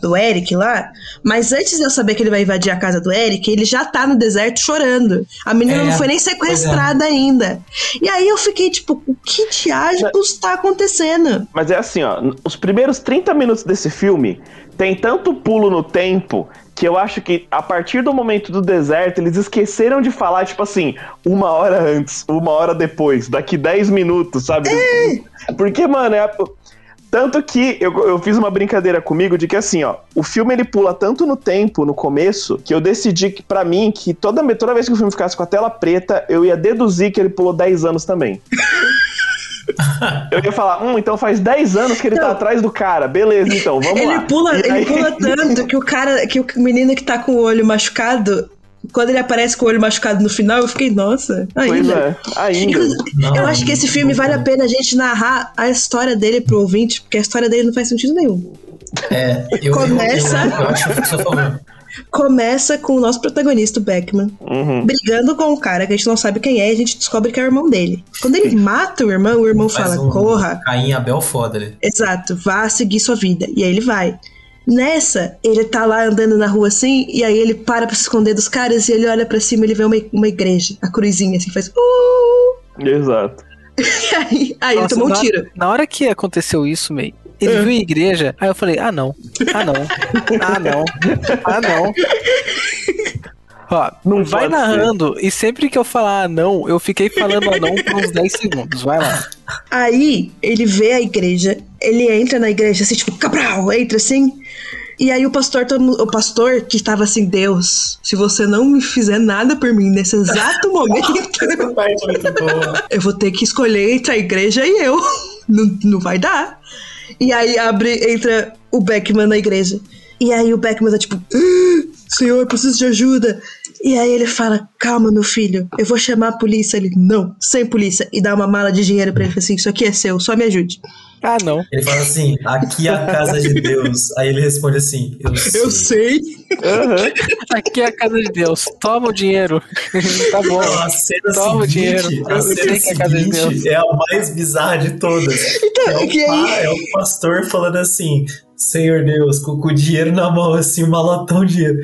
Do Eric lá, mas antes de eu saber que ele vai invadir a casa do Eric, ele já tá no deserto chorando. A menina É, não foi nem sequestrada ainda. E aí eu fiquei tipo, o que diabos tá acontecendo? Mas é assim, ó, os primeiros 30 minutos desse filme tem tanto pulo no tempo que eu acho que a partir do momento do deserto eles esqueceram de falar, tipo assim, uma hora antes, uma hora depois, daqui 10 minutos, sabe? Porque, mano, é. a- Tanto que eu, eu fiz uma brincadeira comigo de que assim, ó, o filme ele pula tanto no tempo, no começo, que eu decidi que, pra mim, que toda, toda vez que o filme ficasse com a tela preta, eu ia deduzir que ele pulou 10 anos também. Eu ia falar, hum, então faz 10 anos que ele tá atrás do cara. Beleza, então, vamos Ele lá. pula, E ele aí- pula tanto que o cara, que o menino que tá com o olho machucado, quando ele aparece com o olho machucado no final, eu fiquei, nossa, Pois ainda. é, ainda. Não, eu acho que esse filme vale a pena a gente narrar a história dele pro ouvinte, porque a história dele não faz sentido nenhum. É, eu, Começa- Eu, eu, eu acho que eu sou a favor. Começa com o nosso protagonista, o Beckman, Uhum. brigando com um cara que a gente não sabe quem é e a gente descobre que é o irmão dele. Quando ele mata o irmão, o irmão Faz fala, um corra, Caim Abel foda ali. Exato, vá seguir sua vida. E aí ele vai. Nessa, ele tá lá andando na rua assim, e aí ele para pra se esconder dos caras e ele olha pra cima e ele vê uma, uma igreja, a cruzinha assim, faz. Uh! Exato. E aí, aí ele Nossa, tomou um na- tiro. Na hora que aconteceu isso, meio. Ele É. viu a igreja, aí eu falei, ah não, ah não, ah não, ah não. Ó, Não vai narrando, e sempre que eu falar não, eu fiquei falando não por uns 10 segundos, vai lá. Aí ele vê a igreja, ele entra na igreja assim, tipo, cabral, entra assim. E aí o pastor, todo mundo- o pastor que estava assim, Deus, se você não me fizer nada por mim nesse exato momento, eu vou ter que escolher entre a igreja e eu. Não, não vai dar. E aí abre, entra o Beckman na igreja. E aí o Beckman tá tipo, "Ah, Senhor, preciso de ajuda. E aí ele fala, calma, meu filho, eu vou chamar a polícia. Ele, não, sem polícia. E dá uma mala de dinheiro pra ele, fala assim, isso aqui é seu, só me ajude. Ah não. Ele fala assim, aqui é a casa de Deus. Aí ele responde assim, eu sei. Eu sei. Aham. Aqui é a casa de Deus, toma o dinheiro. tá bom. Não, a cena Toma o seguinte, dinheiro. a Eu cena sei que é a casa de Deus. é a mais bizarra de todas. Então, é, o pa- aí- é o pastor falando assim, Senhor Deus, com, com o dinheiro na mão, assim, um malotão de dinheiro.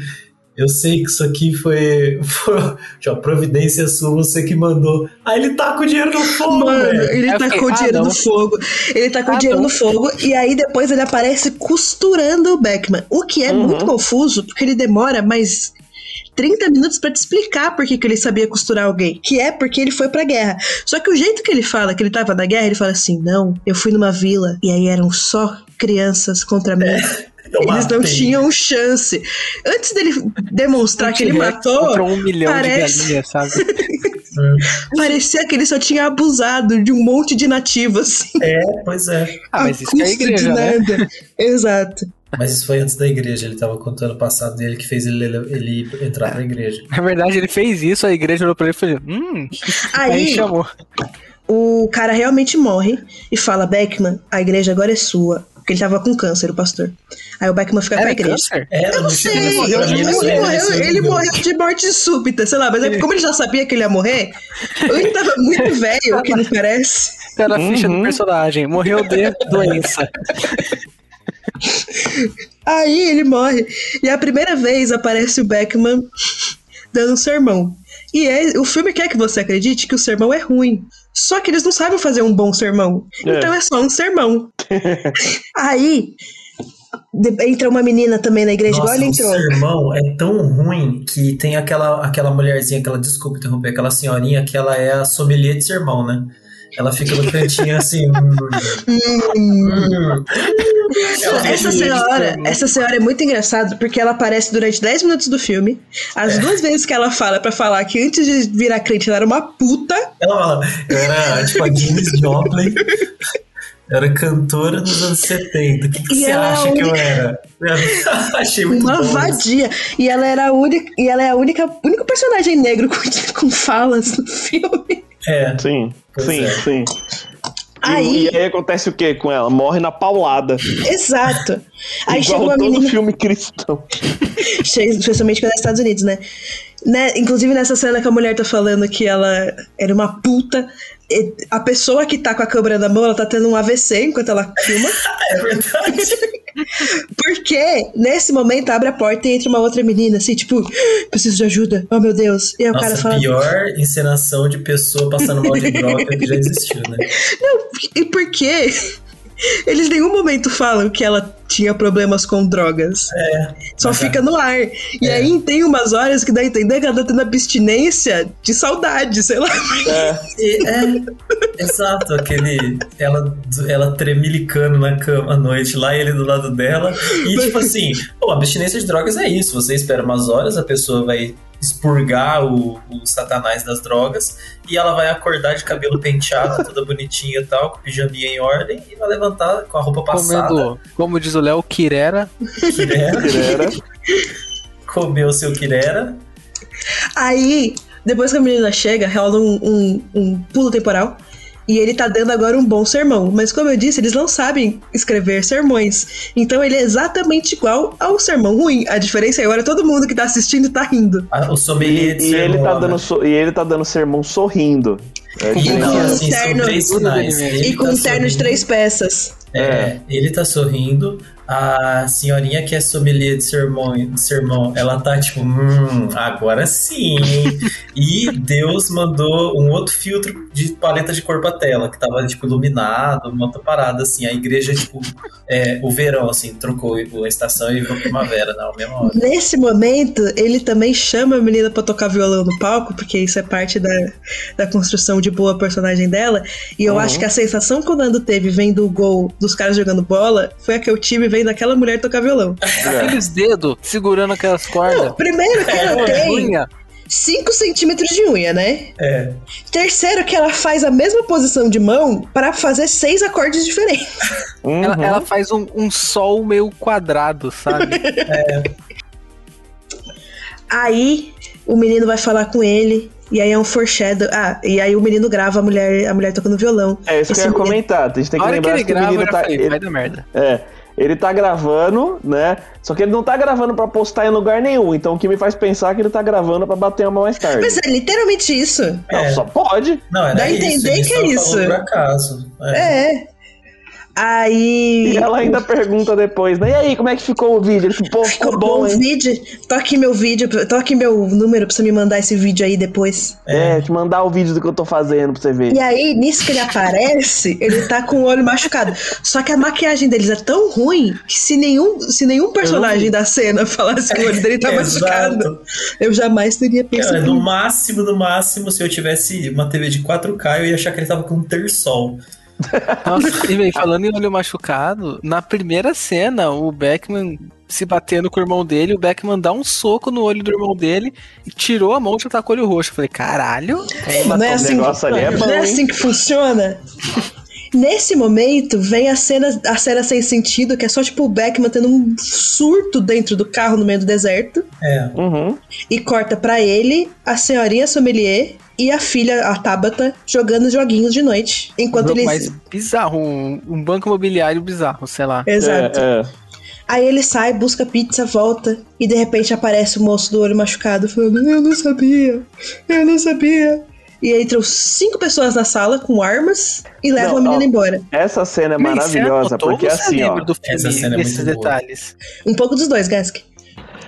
Eu sei que isso aqui foi, foi já, providência sua, você que mandou. Aí ele tá com o dinheiro no fogo, Mano, velho. ele eu tá com o ah, dinheiro não. no fogo. Ele tá com o Ah, dinheiro não. no fogo. E aí depois ele aparece costurando o Beckman. O que é Uhum. muito confuso, porque ele demora mais 30 minutos pra te explicar por que, que ele sabia costurar alguém. Que é porque ele foi pra guerra. Só que o jeito que ele fala que ele tava na guerra, ele fala assim: não, eu fui numa vila e aí eram só crianças contra mim. Eu Eles não tinham chance. Antes dele demonstrar que ele matou, um milhão parece- de galinhas, sabe? parecia que ele só tinha abusado de um monte de nativos. Assim. É, pois é. Ah, mas isso é a igreja, de né? Exato. Mas isso foi antes da igreja, ele tava contando o passado dele que fez ele, ele entrar pra igreja. Na verdade, ele fez isso, a igreja olhou pra ele e falou, hum, aí, Aí, chamou. o cara realmente morre e fala: Beckman, a igreja agora é sua. Porque ele tava com câncer, o pastor. Aí o Beckman fica com a Era igreja. câncer? Eu não sei, ele, morreu, ele morreu de morte súbita, sei lá, mas é como ele já sabia que ele ia morrer, ele tava muito velho, o que não parece. Tá na ficha Uhum. do personagem, morreu de doença. Aí ele morre. E a primeira vez aparece o Beckman dando um sermão. E é- o filme quer que você acredite que o sermão é ruim. Só que eles não sabem fazer um bom sermão. É. Então é só um sermão. Aí entra uma menina também na igreja, igual Nossa, ele o entrou. sermão é tão ruim que tem aquela, aquela mulherzinha, aquela, desculpa interromper, aquela senhorinha que ela é a sommelier de sermão, né? Ela fica no cantinho assim. hum, hum. Essa senhora, essa senhora é muito engraçada porque ela aparece durante 10 minutos do filme. As duas vezes que ela fala pra falar que antes de virar crente ela era uma puta. Ela fala, eu era tipo a Janis Joplin. Eu era cantora nos anos 70. O que, que você é a acha que eu única- era? Achei muito Uma bom. isso. vadia. E ela era a única. E ela é a única único personagem negro com, com falas no filme. É. Sim, Pois sim, é. sim. E, Aí, e aí acontece o que com ela? Morre na paulada. exato. Aí Igual chegou a todo menina. filme cristão. Especialmente quando é Estados Unidos, né? né? Inclusive nessa cena que a mulher tá falando que ela era uma puta. E A pessoa que tá com a câmera na mão, ela tá tendo um AVC enquanto ela filma. É verdade. Porque nesse momento abre a porta e entra uma outra menina, assim, tipo, preciso de ajuda. Oh meu Deus. E aí o cara fala. pior encenação de pessoa passando mal de droga que já existiu, né? Não, e por quê? Eles em nenhum momento falam que ela tinha problemas com drogas. É. Só Mas fica no ar. E É. aí tem umas horas que dá a entender que ela tá tendo abstinência de saudade, sei lá. É, E- é, exato, aquele. Ela, ela tremilicando na cama à noite, lá ele do lado dela. E tipo assim, pô, abstinência de drogas é isso. Você espera umas horas, a pessoa vai expurgar o, o satanás das drogas e ela vai acordar de cabelo penteado, toda bonitinha e tal, com pijaminha em ordem, e vai levantar com a roupa passada, Comendo, como diz o Léo, Kirera. quirera, era. comer o seu quirera. Aí, depois que a menina chega, rola um, um, um pulo temporal. E ele tá dando agora um bom sermão. Mas como eu disse, eles não sabem escrever sermões. Então ele é exatamente igual ao sermão ruim. A diferença é agora todo mundo que tá assistindo tá rindo. O sommelier de E ele, tá né? dando, so- e ele tá dando sermão sorrindo. É, E E não, com assim, um terno- e com tá um terno de três peças. É, ele tá sorrindo. A senhorinha que é sommelier de sermão, de sermão ela tá tipo, hum, agora sim. hein?" e Deus mandou um outro filtro de paleta de cor pra tela, que tava, tipo, iluminado, uma outra parada, assim. A igreja, tipo, é, o verão, assim, trocou a estação e virou primavera, na mesma hora. Nesse momento, ele também chama a menina pra tocar violão no palco, porque isso é parte da, da construção de boa personagem dela. E eu Uhum. acho que a sensação que o Nando teve vendo o gol dos caras jogando bola foi a que eu tive vendo aquela mulher tocar violão. Aqueles dedos segurando aquelas cordas. Não, primeiro que ela tem Unha. 5 centímetros de unha, né? É, Terceiro que ela faz a mesma posição de mão para fazer seis acordes diferentes. Uhum. Ela, ela faz um, um sol meio quadrado, sabe? Aí o menino vai falar com ele. E aí é um foreshadow. Ah, e aí o menino grava a mulher, a mulher tocando violão. É isso que eu ia menino- comentar. A gente tem A que hora que lembrar ele que, o grava, menino eu já tá. falei, ele- vai dar merda. É, ele tá gravando, né? Só que ele não tá gravando pra postar em lugar nenhum. Então o que me faz pensar que ele tá gravando pra bater uma mais tarde. Mas é literalmente isso. Não, É. só pode. não, era Dá a isso. entender ele que é isso. por acaso. É. É. Aí. E ela ainda pergunta depois, né? E aí, como é que ficou o vídeo? Ele pô, ficou bom, o hein? vídeo. Toque meu vídeo, toque meu número pra você me mandar esse vídeo aí depois. É, te mandar o vídeo do que eu tô fazendo pra você ver. E aí, nisso que ele aparece, ele tá com o olho machucado. Só que a maquiagem deles é tão ruim que se nenhum, se nenhum personagem da cena falasse que o olho dele tá machucado, eu jamais teria Cara, pensado. no máximo, no máximo, se eu tivesse uma TV de 4K, eu ia achar que ele tava com um terçol. Nossa, e véi, falando em olho machucado, na primeira cena, o Beckman se batendo com o irmão dele, o Beckman dá um soco no olho do irmão dele e tirou a mão e já tá com o olho roxo. Eu falei, caralho. Aí Não é assim, negócio ali é bom, não é assim que funciona? Nesse momento, vem a cena, a cena sem sentido, que é só tipo o Beckman tendo um surto dentro do carro no meio do deserto. É. Uhum. E corta pra ele, a senhorinha sommelier e a filha, a Tabata, jogando joguinhos de noite. Enquanto Jogo eles. mais bizarro, um, um banco imobiliário bizarro, sei lá. Exato. É, é. Aí ele sai, busca pizza, volta, e de repente aparece o moço do olho machucado falando: Eu não sabia, eu não sabia. e entram cinco pessoas na sala com armas e levam Não, a menina ó. embora. Essa cena é você maravilhosa, porque assim, ó. essa filme cena é muito boa. detalhes. Um pouco dos dois, Gask.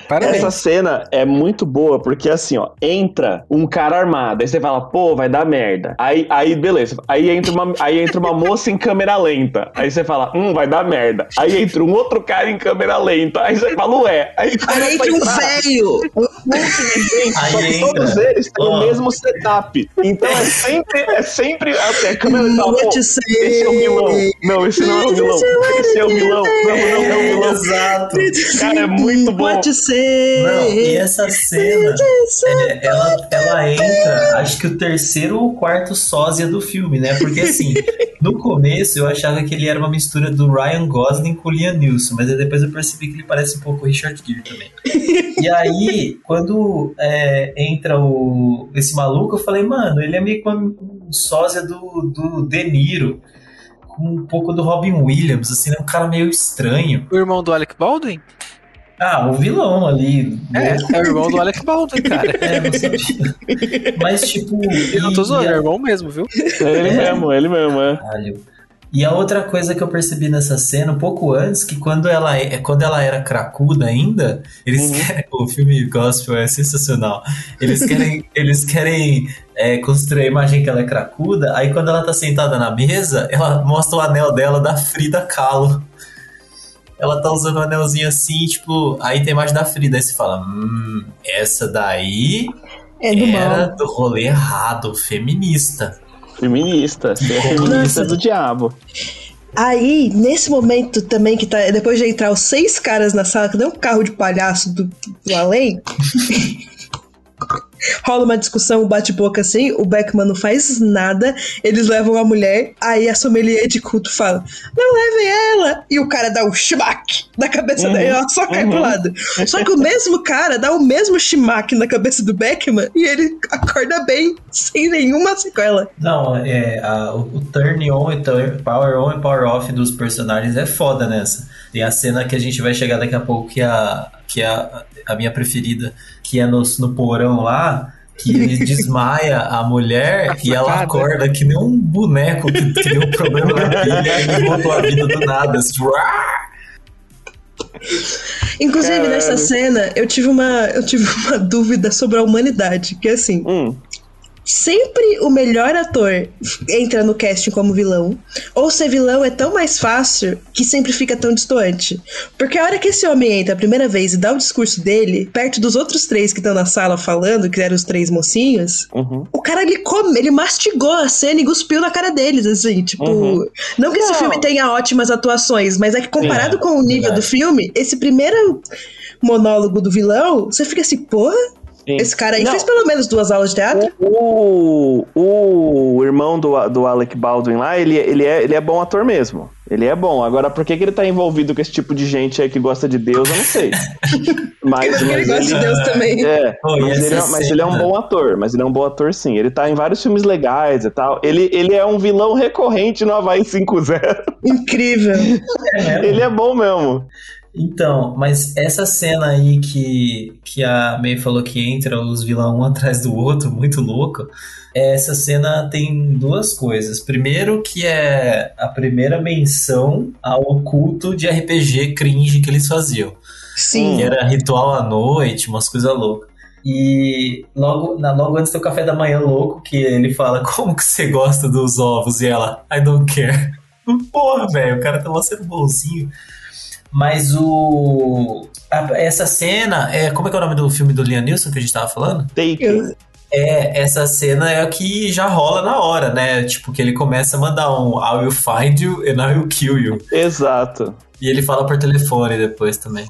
Parabéns. Essa cena é muito boa, porque assim, ó, entra um cara armado, aí você fala, pô, vai dar merda. Aí, aí beleza. Aí entra, uma, aí entra uma moça em câmera lenta. Aí você fala, hum, vai dar merda. Aí entra um outro cara em câmera lenta. Aí você fala, ué. Aí, Aí a entra um velho. um monte de gente, Aí só que entra. todos eles têm Ó. o mesmo setup. Então é sempre, é sempre até a câmera fala, pô, What you esse é o vilão. Não, esse não é o vilão. Esse é o vilão. Não, não é o vilão. Exato. Cara, é muito bom. What you say? Não, e essa cena, é, ela, ela entra, acho que o terceiro ou quarto sósia do filme, né? Porque assim, no começo eu achava que ele era uma mistura do Ryan Gosling com o Liam Neeson, mas aí depois eu percebi que ele parece um pouco o Richard Gere também. E aí, quando é, entra o, esse maluco, eu falei, mano, ele é meio que um sósia do, do De Niro, com um pouco do Robin Williams, assim, é um cara meio estranho. O irmão do Alec Baldwin? Ah, o vilão ali. É, é o irmão do Alec Baldwin, cara. É, não sabia. Mas, tipo. Eu não tô zoando, é a- irmão mesmo, viu? É ele É. mesmo, ele mesmo, é. Caralho. E a outra coisa que eu percebi nessa cena, um pouco antes, que quando ela, é, quando ela era cracuda ainda, eles Uhum. querem. O filme Gospel é sensacional. Eles querem, eles querem é, construir a imagem que ela é cracuda, aí quando ela tá sentada na mesa, ela mostra o anel dela da Frida Kahlo. Ela tá usando um anelzinho assim, tipo, aí tem a imagem da Frida, aí você fala, hum, essa daí É do era mal. do rolê errado, feminista. Feminista. Você é feminista Nossa. do diabo. Aí, nesse momento também, que tá. Depois de entrar os seis caras na sala, que nem um carro de palhaço do, do além. Rola uma discussão, um bate-boca assim, o Beckman não faz nada, eles levam a mulher, aí a sommelier de culto fala: Não levem ela! E o cara dá um schmack na cabeça Uhum, dela, ela só cai pro uhum. lado. Só que o mesmo cara dá o mesmo schmack na cabeça do Beckman e ele acorda bem, sem nenhuma sequela. Não, é, a- o, turn on e turn, power on e power off dos personagens é foda nessa. Tem a cena que a gente vai chegar daqui a pouco, que é a, que é a, a minha preferida, que é no, no porão lá, que ele desmaia a mulher e ela acorda que nem um boneco que, que deu um problema na pilha e voltou a vida do nada. Assim, uá! Inclusive, Caralho. nessa cena, eu tive uma, eu tive uma dúvida sobre a humanidade. Que assim, Hum. Sempre o melhor ator entra no casting como vilão, ou ser vilão é tão mais fácil que sempre fica tão distoante. Porque a hora que esse homem entra a primeira vez e dá o discurso dele, perto dos outros três que estão na sala falando, que eram os três mocinhos, Uhum. o cara ele come, ele mastigou a cena e cuspiu na cara deles, assim, tipo. Uhum. Não que esse Não. filme tenha ótimas atuações, mas é que comparado É, com o nível verdade. do filme, esse primeiro monólogo do vilão, você fica assim, porra, Sim. esse cara aí Não. fez pelo menos duas aulas de teatro. O, o, o irmão do, do Alec Baldwin lá, ele, ele, é, ele é bom ator mesmo. Ele é bom. Agora, por que, que ele tá envolvido com esse tipo de gente aí que gosta de Deus, eu não sei. Mas, Porque ele mas gosta de ele, Deus também. é, Oh, mas, ele é, mas ele é um bom ator, mas ele é um bom ator sim. Ele tá em vários filmes legais e tal. Ele, ele é um vilão recorrente no Havaí 5-0. Incrível. É? Ele é bom mesmo. Então, mas essa cena aí que, que a May falou que entra os vilão um atrás do outro, muito louco. Essa cena tem duas coisas. Primeiro, que é a primeira menção ao culto de RPG cringe que eles faziam. Sim. Que era ritual à noite, umas coisas loucas. E logo, na, logo antes do café da manhã louco, que ele fala: Como que você gosta dos ovos? E ela, I don't care. Porra, velho, o cara tá sendo bonzinho. Mas o. a- essa cena. É, como é que é o nome do filme do Liam Neeson que a gente tava falando? Taken. É, essa cena é a que já rola na hora, né? Tipo, que ele começa a mandar um I will find you and I will kill you. Exato. E ele fala por telefone depois também.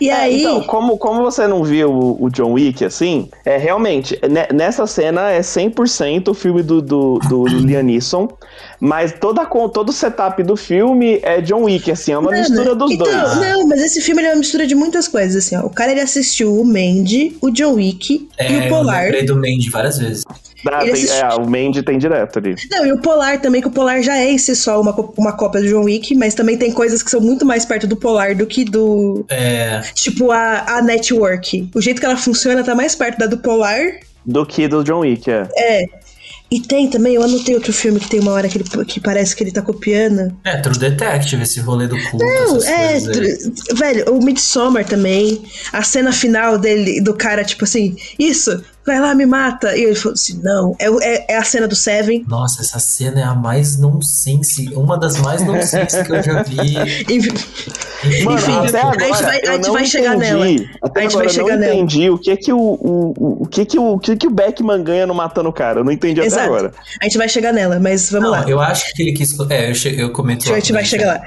E aí, Então, como, como você não viu o, o John Wick assim, é realmente, ne- nessa cena é 100% o filme do, do, do Liam Neeson, mas toda, com- todo o setup do filme é John Wick, assim, é uma Mano, mistura dos então, dois. Não, mas esse filme ele é uma mistura de muitas coisas, assim, ó. O cara ele assistiu o Mandy, o John Wick É, e o Polar. eu lembrei do Mandy várias vezes. Ah, tem- assistiu- é, o Mandy tem direto ali. Não, e o Polar também, que o Polar já é em si só uma, uma cópia do John Wick, mas também tem coisas que são muito mais perto do Polar do que do. É, Tipo, a, a network. O jeito que ela funciona tá mais perto da do Polar. Do que do John Wick, é. É. E tem também, eu anotei outro filme que tem uma hora que, ele, que parece que ele tá copiando. É, True Detective, esse rolê do culto, Não, essas é. Velho, o Midsommar também. A cena final dele, do cara, tipo assim, isso, vai lá, me mata. E ele falou assim: não. É, é, é a cena do Seven. Nossa, essa cena é a mais nonsense, uma das mais nonsense que eu já vi. Enfim, Mano, Enfim, até a agora gente vai- a eu gente não vai chegar nela. Até A gente agora vai eu chegar não nela. entendi o que que o, o, o, que que o, o que que o Beckman ganha no matando o cara. Eu não entendi até Exato. agora. A gente vai chegar nela, mas vamos Não, lá. eu acho que ele quis. É, eu, che... eu comento. A gente vai lá chegar lá.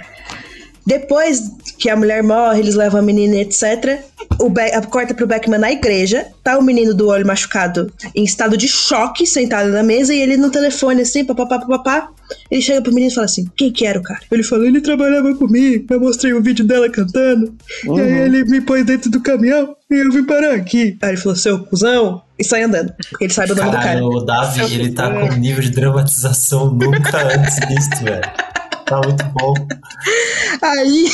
Depois que a mulher morre, eles levam a menina, etc. O Be a- corta pro Beckman na igreja. Tá o menino do olho machucado em estado de choque, sentado na mesa, e ele no telefone, assim, papapá, papapá. Ele chega pro menino e fala assim: Quem que era o cara? Ele fala: Ele trabalhava comigo. Eu mostrei o vídeo dela cantando. E aí ele me pôs dentro do caminhão e eu vim parar aqui. Aí ele falou: Seu cuzão. E sai andando. Porque ele sabe o nome do cara. Caralho, o Davi, ele tá com um nível de dramatização nunca antes visto, velho. Tá muito bom. Aí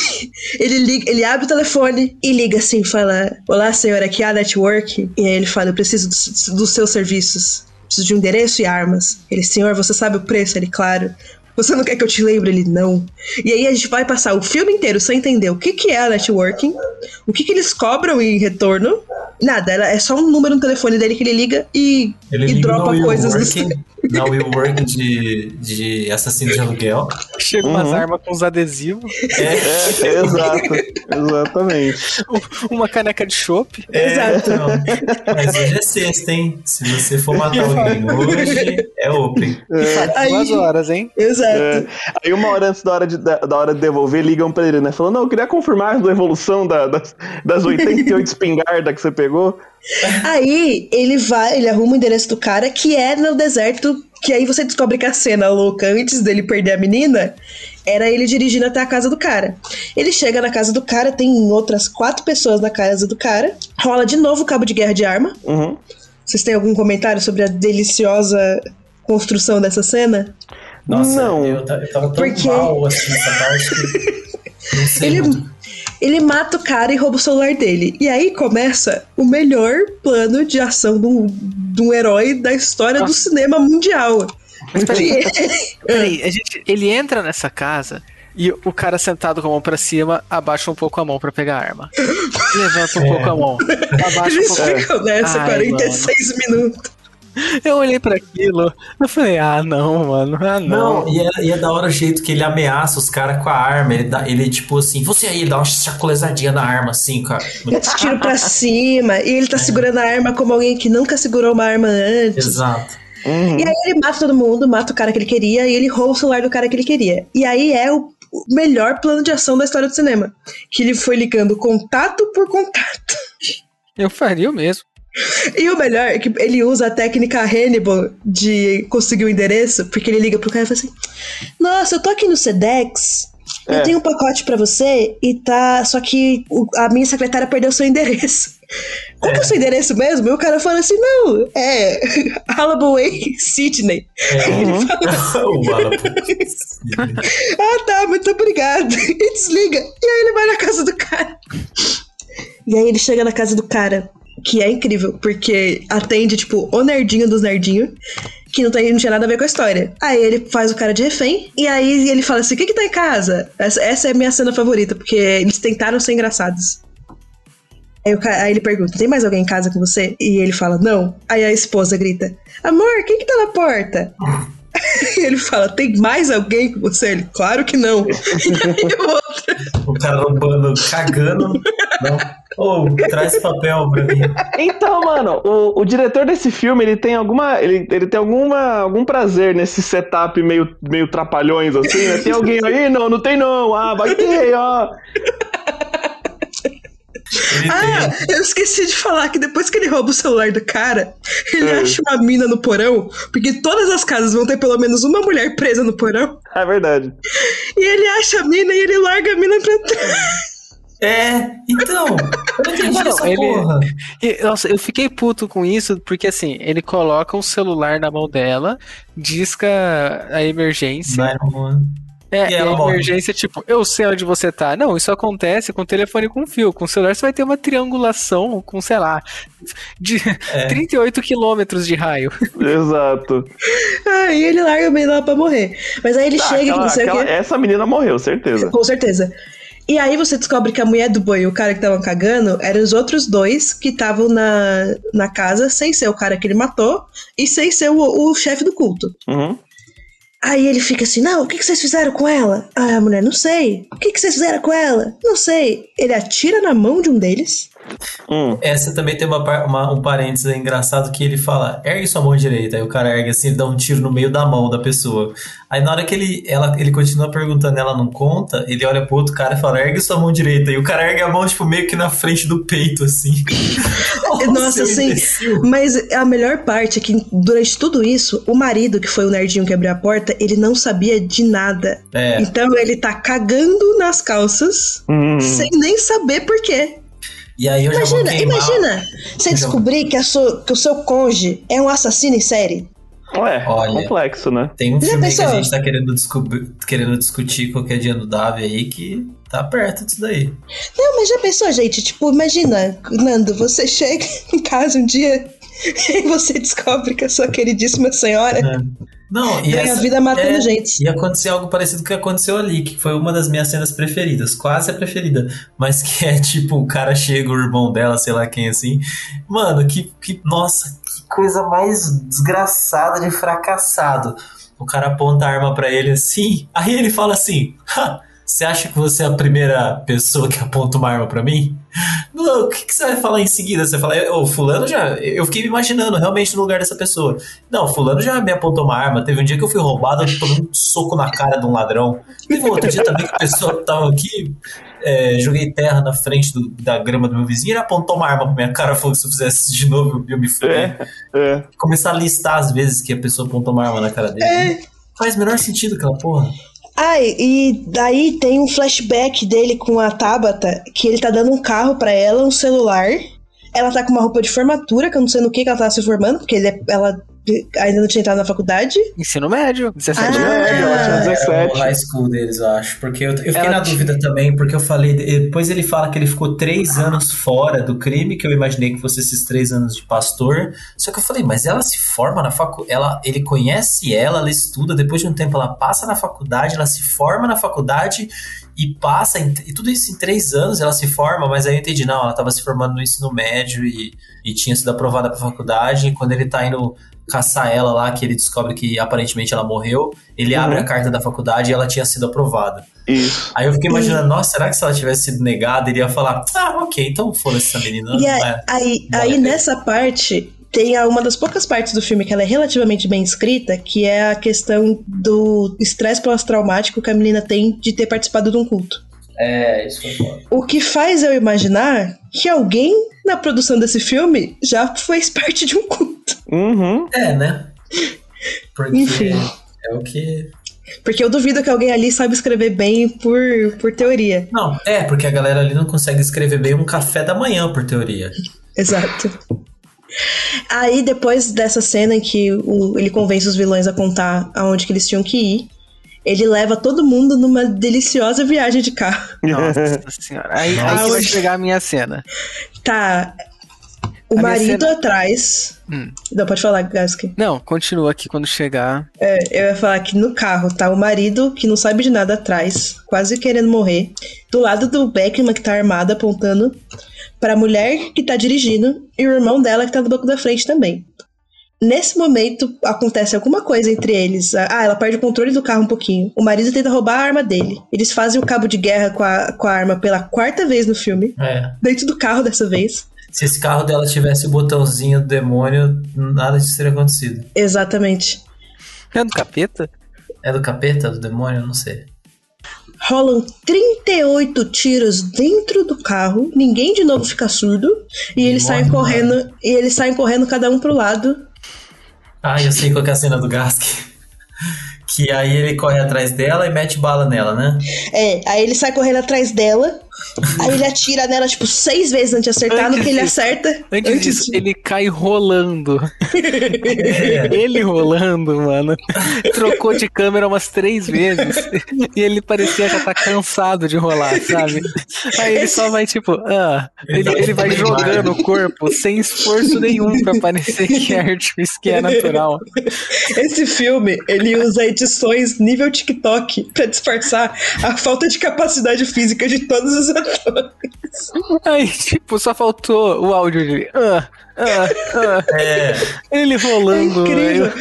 ele liga, ele abre o telefone e liga assim, fala: Olá, senhora, aqui é a Network. E aí ele fala: Eu preciso dos, dos seus serviços. Preciso de um endereço e armas. Ele, senhor, você sabe o preço? Ele, claro. Você não quer que eu te lembre? Ele, não. E aí a gente vai passar o filme inteiro sem entender o que, que é a networking, o que, que eles cobram em retorno. Nada, ela- é só um número no telefone dele que ele liga e, Ele e liga dropa no Will coisas do Working, na Will Working de, de assassino de aluguel. Chega umas armas com uns adesivos, É, É, exato. Exatamente. Exato. Então, mas hoje é sexta, hein? Se você for matar alguém hoje, é open. Aí- Duas horas, hein? Exato. É. Aí uma hora antes da hora de, da, da hora de devolver, ligam pra ele, né? Falando, não, eu queria confirmar a devolução da- das, das 88 espingardas que você pegou. Aí ele vai, ele arruma o endereço do cara, que é no deserto, que aí você descobre que a cena louca, antes dele perder a menina, era ele dirigindo até a casa do cara. Ele chega na casa do cara, tem outras quatro pessoas na casa do cara, rola de novo o cabo de guerra de arma. Uhum. Vocês têm algum comentário sobre a deliciosa construção dessa cena? Nossa, Não. Eu, eu tava tão Porque- mal assim nessa parte. Não sei. Ele, muito. ele mata o cara e rouba o celular dele. E aí começa o melhor plano de ação de um, de um herói da história do cinema mundial. Mas peraí, peraí, a gente, ele entra nessa casa e o cara sentado com a mão pra cima abaixa um pouco a mão pra pegar a arma. Levanta um É. pouco a mão, abaixa um Eles pouco. ficam nessa Ai, 46 minutos. Eu olhei pra aquilo, eu falei, ah, não, mano, ah, não. Não, e é, e é da hora o jeito que ele ameaça os caras com a arma. Ele, dá, ele, tipo assim, você aí, dá uma chacolezadinha na arma, assim, cara. Tiro pra cima. E ele tá segurando a arma como alguém que nunca segurou uma arma antes. Exato. Uhum. E aí ele mata todo mundo, mata o cara que ele queria e ele rouba o celular do cara que ele queria. E aí é o o melhor plano de ação da história do cinema. Que ele foi ligando contato por contato. Eu faria o mesmo. E o melhor é que ele usa a técnica Hannibal de conseguir o endereço, porque ele liga pro cara e fala assim: Nossa, eu tô aqui no Sedex. Eu É. tenho um pacote pra você e tá. Só que a minha secretária perdeu seu endereço. Qual que é o seu endereço mesmo? E o cara fala assim: Não, é Alabaway Sydney. O Alan, Ah, tá, muito obrigado. E desliga. E aí ele vai na casa do cara. E aí ele chega na casa do cara, que é incrível, porque atende, tipo, o nerdinho dos nerdinhos, que não, tem, não tinha nada a ver com a história. Aí ele faz o cara de refém, e aí ele fala assim: o que que tá em casa? Essa, essa é a minha cena favorita, porque eles tentaram ser engraçados. Aí, o aí ele pergunta: tem mais alguém em casa com você? E ele fala: não. Aí a esposa grita: amor, quem que tá na porta? Ele fala: tem mais alguém com você? Ele, claro que não. E aí o outro, o cara roubando, cagando. Não. Ô, traz papel pra mim. Então, mano, o, o diretor desse filme, ele tem alguma. Ele, ele tem alguma, algum prazer nesse setup meio, meio trapalhões, assim, né? Tem alguém aí? Não, não tem não. Ah, vai ter, ó. Ele Ah, tem. eu esqueci de falar que depois que ele rouba o celular do cara, ele É. acha uma mina no porão, porque todas as casas vão ter pelo menos uma mulher presa no porão. É verdade. E ele acha a mina e ele larga a mina pra trás. É, então. Eu não entendi Não, essa ele- porra. Nossa, eu fiquei puto com isso, porque assim, ele coloca um celular na mão dela, disca a emergência. Vai, mano. É, E e a ela morre. emergência, tipo, eu sei onde você tá. Não, isso acontece com telefone com fio. Com celular você vai ter uma triangulação com, sei lá, de É. 38 quilômetros de raio. Exato. Aí ele larga bem lá pra morrer. Mas aí ele Tá, chega e aquela- não sei o aquela- quê. Essa menina morreu, certeza. Com certeza. E aí você descobre que a mulher do boi e o cara que estavam cagando eram os outros dois que estavam na, na casa, sem ser o cara que ele matou e sem ser o, o chefe do culto. Uhum. Aí ele fica assim: Não, o que, que vocês fizeram com ela? Ah, a mulher, não sei. O que, que vocês fizeram com ela? Não sei. Ele atira na mão de um deles. Hum. Essa também tem uma, uma- um parênteses engraçado que ele fala, ergue sua mão direita. Aí o cara ergue assim, ele dá um tiro no meio da mão da pessoa. Aí na hora que ele, ela, ele continua perguntando, ela não conta, ele olha pro outro cara e fala, ergue sua mão direita. E o cara ergue a mão, tipo, meio que na frente do peito, assim. Nossa, seu sim. imbecil. Mas a melhor parte é que durante tudo isso, o marido, que foi o nerdinho que abriu a porta, ele não sabia de nada. É, Então ele tá cagando nas calças Hum. sem nem saber por quê. E aí eu já vou Imagina, queimar. imagina você Já- descobrir que, a sua- que o seu cônjuge é um assassino em série. Ué, Olha. complexo, né? Tem um Já filme que a gente tá querendo, descobrir, querendo discutir qualquer dia no Davi aí que tá perto disso daí. Não, mas já pensou, gente? Tipo, imagina, Nando, você chega em casa um dia e você descobre que a sua queridíssima senhora Não, e ganha a essa- vida matando é, gente. E aconteceu algo parecido com o que aconteceu ali, que foi uma das minhas cenas preferidas, quase a preferida, mas que é tipo, o cara chega, o irmão dela, sei lá quem assim. Mano, que, que nossa, que coisa mais desgraçada de fracassado. O cara aponta a arma pra ele assim, aí ele fala assim: "Ha, Você acha que você é a primeira pessoa que aponta uma arma pra mim? Não, o que, que você vai falar em seguida? Você fala, ô, fulano já. Eu fiquei me imaginando realmente no lugar dessa pessoa. Não, fulano já me apontou uma arma. Teve um dia que eu fui roubado, eu tomei um soco na cara de um ladrão. Teve outro dia também que a pessoa tava aqui, é, joguei terra na frente do- da grama do meu vizinho, ele apontou uma arma pra minha cara, falou que se eu fizesse isso de novo, eu ia me fuder. É, é. Começar a listar as vezes que a pessoa apontou uma arma na cara dele. É. Faz o menor sentido aquela porra. Ai, e daí tem um flashback dele com a Tabata, que ele tá dando um carro pra ela, um celular. Ela tá com uma roupa de formatura, que eu não sei no que, que ela tava se formando, porque ele é- ela ainda não tinha entrado na faculdade. Ensino médio, 17 Ah. anos. É, ela tinha É, 17. o high school deles, eu acho. Porque eu, eu fiquei Ela na dúvida também, porque eu falei. Depois ele fala que ele ficou três anos fora do crime, que eu imaginei que fosse esses três anos de pastor. Só que eu falei, mas ela se forma na faculdade. Ela, ele conhece ela, ela estuda, depois de um tempo ela passa na faculdade, ela se forma na faculdade e passa. em- e tudo isso em três anos ela se forma, mas aí eu entendi, não, ela estava se formando no ensino médio e, e tinha sido aprovada pra faculdade. E quando ele tá indo caçar ela lá, que ele descobre que aparentemente ela morreu, ele Uhum. abre a carta da faculdade e ela tinha sido aprovada. Isso. Aí eu fiquei imaginando, nossa, será que se ela tivesse sido negada, ele ia falar, ah, ok, então foda-se essa menina. E aí, é. aí, aí a nessa parte tem a- uma das poucas partes do filme que ela é relativamente bem escrita, que é a questão do estresse pós-traumático que a menina tem de ter participado de um culto. É, isso foda. O que faz eu imaginar que alguém na produção desse filme já fez parte de um culto. Uhum. É, né? Porque Enfim. é o que. Porque eu duvido que alguém ali sabe escrever bem por, por teoria. Não, é, porque a galera ali não consegue escrever bem um café da manhã, por teoria. Exato. Aí, depois dessa cena em que o- ele convence os vilões a contar aonde que eles tinham que ir, ele leva todo mundo numa deliciosa viagem de carro. Nossa senhora. Aí, aí que vai chegar a minha cena. Tá. O A marido cena- atrás. Hum. Não, pode falar, Gaski. Não, continua aqui quando chegar. É, eu ia falar que no carro tá o marido que não sabe de nada atrás, quase querendo morrer. Do lado do Beckman, que tá armado, apontando pra mulher que tá dirigindo e o irmão dela que tá no banco da frente também. Nesse momento, acontece alguma coisa entre eles. Ah, ela perde o controle do carro um pouquinho. O marido tenta roubar a arma dele. Eles fazem o cabo de guerra com a, com a arma pela quarta vez no filme. É. Dentro do carro dessa vez. Se esse carro dela tivesse o botãozinho do demônio, nada disso teria acontecido. Exatamente. É do capeta? É do capeta, do demônio? Não sei. Rolam 38 tiros dentro do carro, ninguém de novo fica surdo, e eles saem morre correndo, e eles saem correndo cada um pro lado. Ah, eu sei qual que é a cena do Gask. Que aí ele corre atrás dela e mete bala nela, né? É, aí ele sai correndo atrás dela, Aí ele atira nela, tipo, seis vezes antes de acertar, no Antes que ele acerta. Antes disso, ele cai rolando. ele rolando, mano. Trocou de câmera umas três vezes. E ele parecia já tá cansado de rolar, sabe? Aí ele só vai, tipo, ah, ele, ele vai jogando o corpo sem esforço nenhum pra parecer que é artifício, que é natural. Esse filme, ele usa edições nível TikTok pra disfarçar a falta de capacidade física de todos os atores. Aí, tipo, só faltou o áudio dele. Ah, ah, ah. É, Ele É rolando. incrível.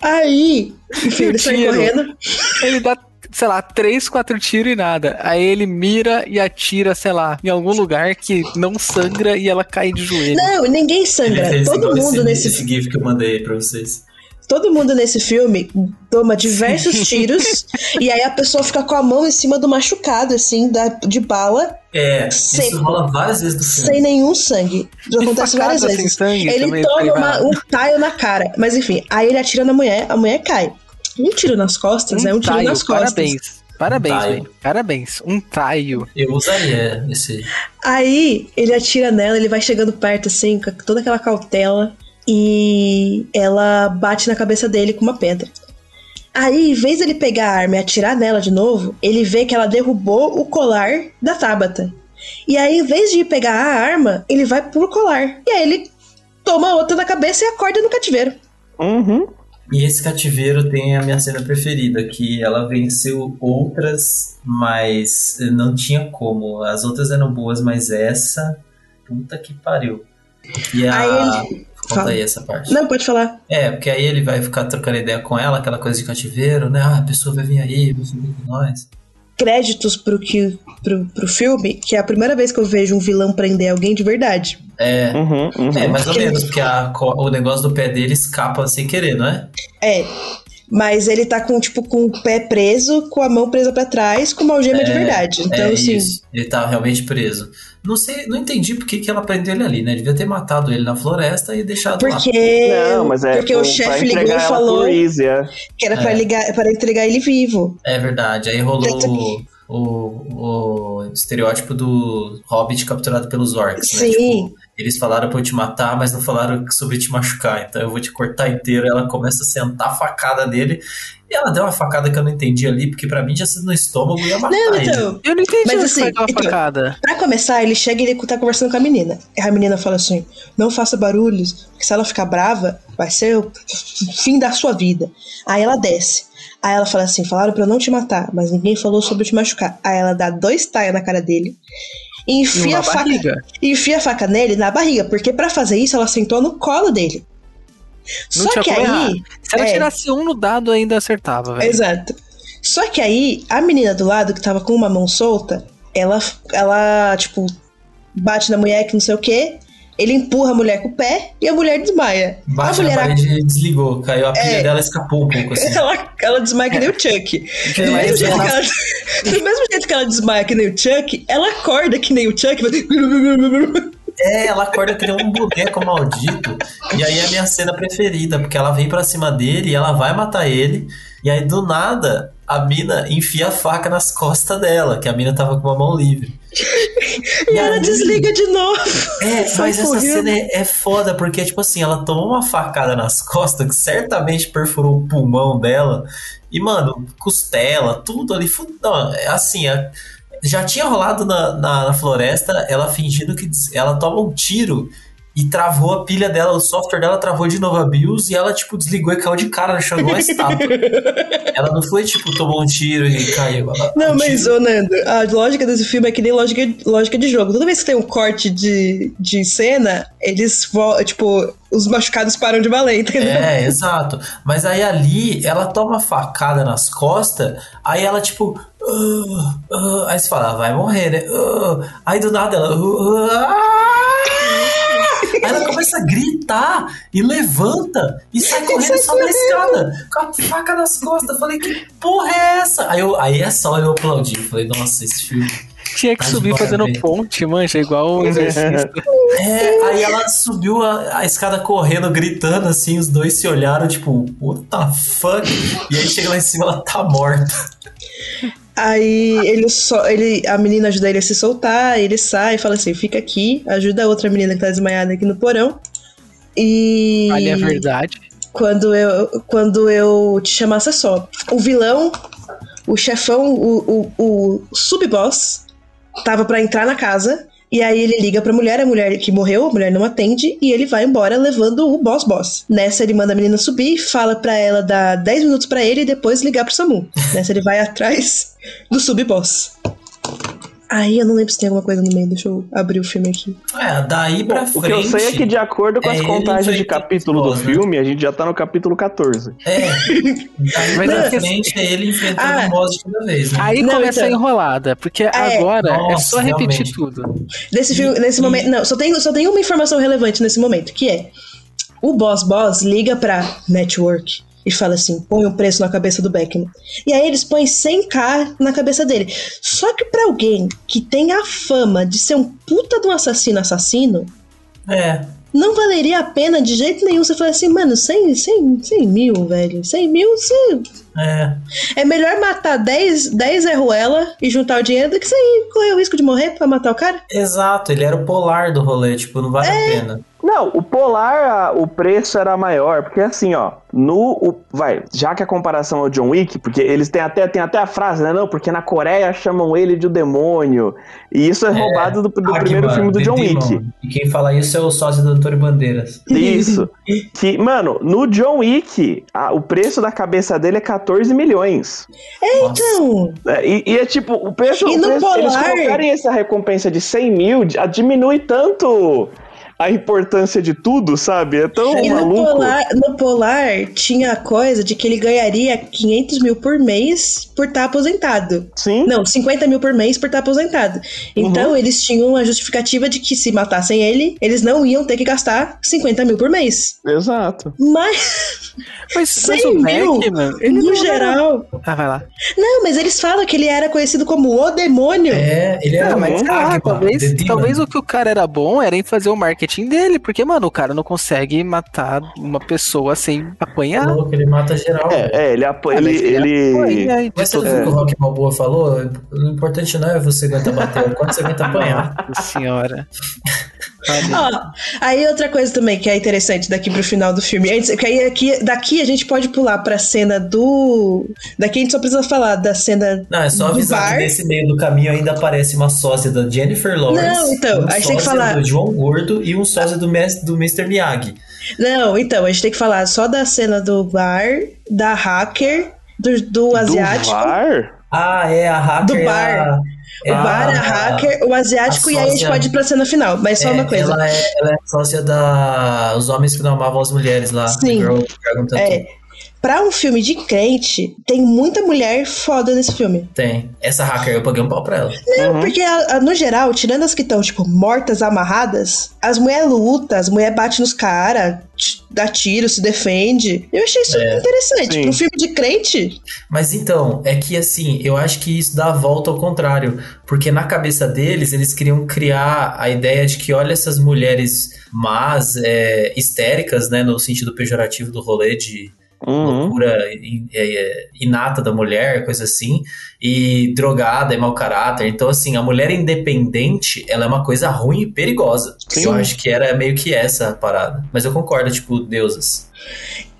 Aí, enfim, ele sai correndo. Ele dá, sei lá, três, quatro tiros e nada. Aí ele mira e atira, sei lá, em algum lugar que não sangra e ela cai de joelho. Não, ninguém sangra. Todo igual mundo esse, nesse esse GIF que eu mandei pra vocês. Todo mundo nesse filme toma diversos tiros e aí a pessoa fica com a mão em cima do machucado, assim, da, de bala, É, Seco. isso rola várias vezes no filme. sem nenhum sangue. Isso acontece várias sem vezes. sangue Ele toma uma- um taio na cara. Mas enfim, aí ele atira na mulher, a mulher cai. Um tiro nas costas é um tiro taio, nas costas. Parabéns. Parabéns, Um velho. Parabéns. Um taio. Eu usaria esse. Aí ele atira nela, ele vai chegando perto assim, com toda aquela cautela, e ela bate na cabeça dele com uma pedra. Aí, em vez dele pegar a arma e atirar nela de novo, ele vê que ela derrubou o colar da Tabata. E aí, em vez de ir pegar a arma, ele vai pro colar. E aí ele toma outra na cabeça e acorda no cativeiro. Uhum. E esse cativeiro tem a minha cena preferida, que ela venceu outras, mas não tinha como. As outras eram boas, mas essa. Puta que pariu. E a. Aí Conta Fala. aí essa parte. Não, pode falar. É, porque aí ele vai ficar trocando ideia com ela, aquela coisa de cativeiro, né? Ah, a pessoa vai vir aí, vai subir com nós. Créditos pro, que, pro, pro filme, que é a primeira vez que eu vejo um vilão prender alguém de verdade. É, Uhum, uhum. é mais ou menos, porque a o negócio do pé dele escapa sem querer, não é? É. Mas ele tá com, tipo, com o pé preso, com a mão presa pra trás, com uma algema de verdade. Então, é assim. isso. Ele tá realmente preso. Não sei, não entendi por que, que ela prendeu ele ali, né? Devia ter matado ele na floresta e deixado lá. Porque, Não, mas é porque o pra chefe ligou e falou é. que era pra, É. ligar, para entregar ele vivo. É verdade. Aí rolou o, o, o estereótipo do Hobbit capturado pelos orcs, né? Sim. Tipo, eles falaram pra eu te matar, mas não falaram sobre te machucar. Então eu vou te cortar inteiro. Ela começa a sentar a facada nele. E ela deu uma facada que eu não entendi ali, porque pra mim tinha sido no estômago e ia matar Não, ele. então. Eu não entendi Mas onde assim, então- facada. Pra começar, ele chega e ele tá conversando com a menina. E a menina fala assim: não faça barulhos, porque se ela ficar brava, vai ser o fim da sua vida. Aí ela desce. Aí ela fala assim: falaram pra eu não te matar, mas ninguém falou sobre te machucar. Aí ela dá dois taios na cara dele. E enfia a faca. barriga. Enfia a faca nele na barriga, porque pra fazer isso ela sentou no colo dele. Não Só que errar. aí. Se ela é. tirasse um no dado, ainda acertava, velho. Exato. Só que aí, a menina do lado, que tava com uma mão solta, ela, ela tipo, bate na mulher que não sei o quê. Ele empurra a mulher com o pé e a mulher desmaia. Bate a na mulher parede e desligou. Caiu a pilha É. dela escapou um pouco assim. ela, ela desmaia que nem o Chuck. Do Desmaia mesmo, jeito ela- que ela, do mesmo jeito que ela desmaia que nem o Chuck, ela acorda que nem o Chuck. vai- É, ela acorda que nem um boneco maldito. E aí é a minha cena preferida, porque ela vem pra cima dele e ela vai matar ele. E aí do nada a mina enfia a faca nas costas dela, que a mina tava com uma mão livre. E ela aí- desliga de novo. É, mas essa cena é, é foda, porque, tipo assim, ela tomou uma facada nas costas que certamente perfurou o pulmão dela. E, mano, costela, tudo ali. Não, é assim, é- já tinha rolado na, na, na floresta ela fingindo que ela toma um tiro e travou a pilha dela, o software dela travou de novo a BIOS e ela, tipo, desligou e caiu de cara igual uma estátua. ela não foi, tipo, tomou um tiro e caiu. Ela- Não, o mas, ô Nando, a lógica desse filme é que nem lógica, lógica de jogo. Toda vez que tem um corte de, de cena, eles, tipo, os machucados param de valer, entendeu? É, exato. Mas aí ali, ela toma facada nas costas, aí ela tipo. "Ah, ah", aí você fala, "Ah, vai morrer, né? Ah". aí do nada ela. Aí ela começa a gritar e levanta e sai correndo só da escada com a faca nas costas. Eu falei, que porra é essa? Aí, eu, aí é só eu aplaudi. Eu falei, nossa, esse filme. Tinha que Tá subir fazendo parabéns. ponte, mancha, igual um exercício. É, aí ela subiu a, a escada correndo, gritando assim, os dois se olharam, tipo, what the fuck? E aí chega lá em cima, ela tá morta. Aí ele só, ele, a menina ajuda ele a se soltar, ele sai e fala assim: fica aqui, ajuda a outra menina que tá desmaiada aqui no porão. E. Ali é verdade. Quando eu, quando eu te chamasse é só. O vilão, o chefão, o, o, o sub-boss, tava pra entrar na casa. E aí ele liga pra mulher, a mulher que morreu, a mulher não atende, e ele vai embora levando o boss boss. Nessa ele manda a menina subir, fala pra ela dar 10 minutos pra ele e depois ligar pro Samu. Nessa ele vai atrás do sub-boss. Aí eu não lembro se tem alguma coisa no meio, deixa eu abrir o filme aqui. É, daí pra O frente. que eu sei é que, de acordo com é as contagens de capítulo do né? filme, a gente já tá no capítulo 14. É, daí Mas pra é que- frente é ele enfrentando Ah. um boss de cada vez, né? Aí Não, começa então. a enrolada, porque é. agora é Nossa, só repetir realmente. tudo. Nesse, filme, nesse e- momento. Não, só tem, só tem uma informação relevante nesse momento, que é o Boss Boss liga pra Network e fala assim: põe um preço na cabeça do Beckman. E aí eles põem 100k na cabeça dele. Só que pra alguém que tem a fama de ser um puta de um assassino assassino, É. não valeria a pena de jeito nenhum você falar assim, mano, 100, 100, 100 mil, velho. 100 mil, você É. é melhor matar 10, 10 Zé Ruela e juntar o dinheiro do que você correr o risco de morrer pra matar o cara. Exato, ele era o polar do rolê, tipo, não vale É. a pena. Não, o Polar, o preço era maior, porque assim, ó, no. o- vai, já que a comparação é o John Wick, porque eles têm até, tem até a frase, né? Não, porque na Coreia chamam ele de o demônio. E isso é, roubado do, do primeiro filme do The John Demon. Wick. E quem fala isso é o sócio do Antônio Bandeiras. Isso. que, mano, no John Wick, a- o preço da cabeça dele é 14 milhões. Nossa. Então, É, e, e é tipo, o preço, E o no preço- eles Polar? colocarem essa recompensa de 100 mil, a- diminui tanto a importância de tudo, sabe? É tão E no maluco. Polar, no Polar tinha a coisa de que ele ganharia 500 mil por mês por estar aposentado. Sim. Não, 50 mil por mês por estar aposentado. Então Uhum. eles tinham a justificativa de que se matassem ele, eles não iam ter que gastar 50 mil por mês. Exato. Mas, Mas, mas 100 o mil, Beckman, ele no não era- geral. Ah, vai lá. Não, mas eles falam que ele era conhecido como o demônio. É, ele era Não, um mas Agma, talvez, talvez o que o cara era bom era em fazer o marketing dele, porque, mano, o cara não consegue matar uma pessoa sem apanhar. Louco, ele mata geral. É, é ele, apo- Ah, ele, ele... apanha Mas você viu o que o. Rock Balboa falou? O importante não é você aguentar bater, é quanto você aguenta apanhar. Nossa senhora. Ó, aí outra coisa também que é interessante daqui pro final do filme. Antes, que aí aqui, daqui a gente pode pular pra cena do. Daqui a gente só precisa falar da cena. Não, é só avisar bar. que nesse meio do caminho ainda aparece uma sósia da Jennifer Lawrence. Não, então, um aí tem que falar- do João Gordo e um sósia do, mes- do Mr. Miyagi. Não, então, a gente tem que falar só da cena do bar, da hacker, do, do asiático. Do VAR? Ah, é, a hacker Do é bar. a- O bar, a hacker, o asiático, a e aí a gente pode ir pra cena final. Mas só é, uma coisa. Ela é, ela é sócia da... Os homens que não amavam as mulheres lá. Sim. Girl. É. Pra um filme de crente, tem muita mulher foda nesse filme. Tem. Essa hacker, eu paguei um pau pra ela. Não, Uhum. porque a- a- no geral, tirando as que estão, tipo, mortas, amarradas, as mulheres lutam, as mulheres batem nos caras, dá tiro, se defende. Eu achei isso É, interessante. sim. Pra um filme de crente, Mas então, é que assim, eu acho que isso dá a volta ao contrário. Porque na cabeça deles, eles queriam criar a ideia de que, olha, essas mulheres más, é, histéricas, né, no sentido pejorativo do rolê de Uhum. loucura in- é, inata da mulher, coisa assim, e drogada, é mau caráter. Então, assim, a mulher independente, ela é uma coisa ruim e perigosa. Sim. Eu acho que era meio que essa a parada. Mas eu concordo, tipo, deusas.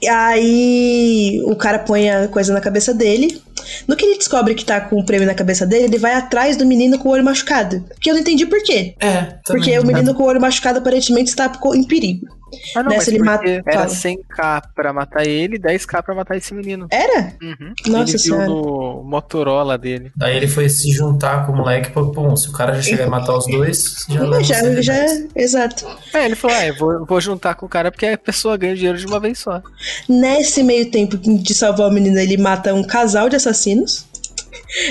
e aí o cara põe a coisa na cabeça dele. No que ele descobre que tá com o prêmio na cabeça dele, ele vai atrás do menino com o olho machucado. Que eu não entendi por quê. É, Porque o menino com o olho machucado aparentemente está em perigo. Ah, não, Nessa mas ele mata- era fala. 100k pra matar ele e 10k pra matar esse menino. Era? Uhum. Nossa ele viu Senhora. no Motorola dele. Daí ele foi se juntar com o moleque, pô, pum, se o cara já chegar a matar os dois, já já, você já, demais. exato. É, ele falou, ah, eu vou, vou juntar com o cara porque a pessoa ganha dinheiro de uma vez só. Nesse meio tempo de salvar o menino, ele mata um casal de assassinos.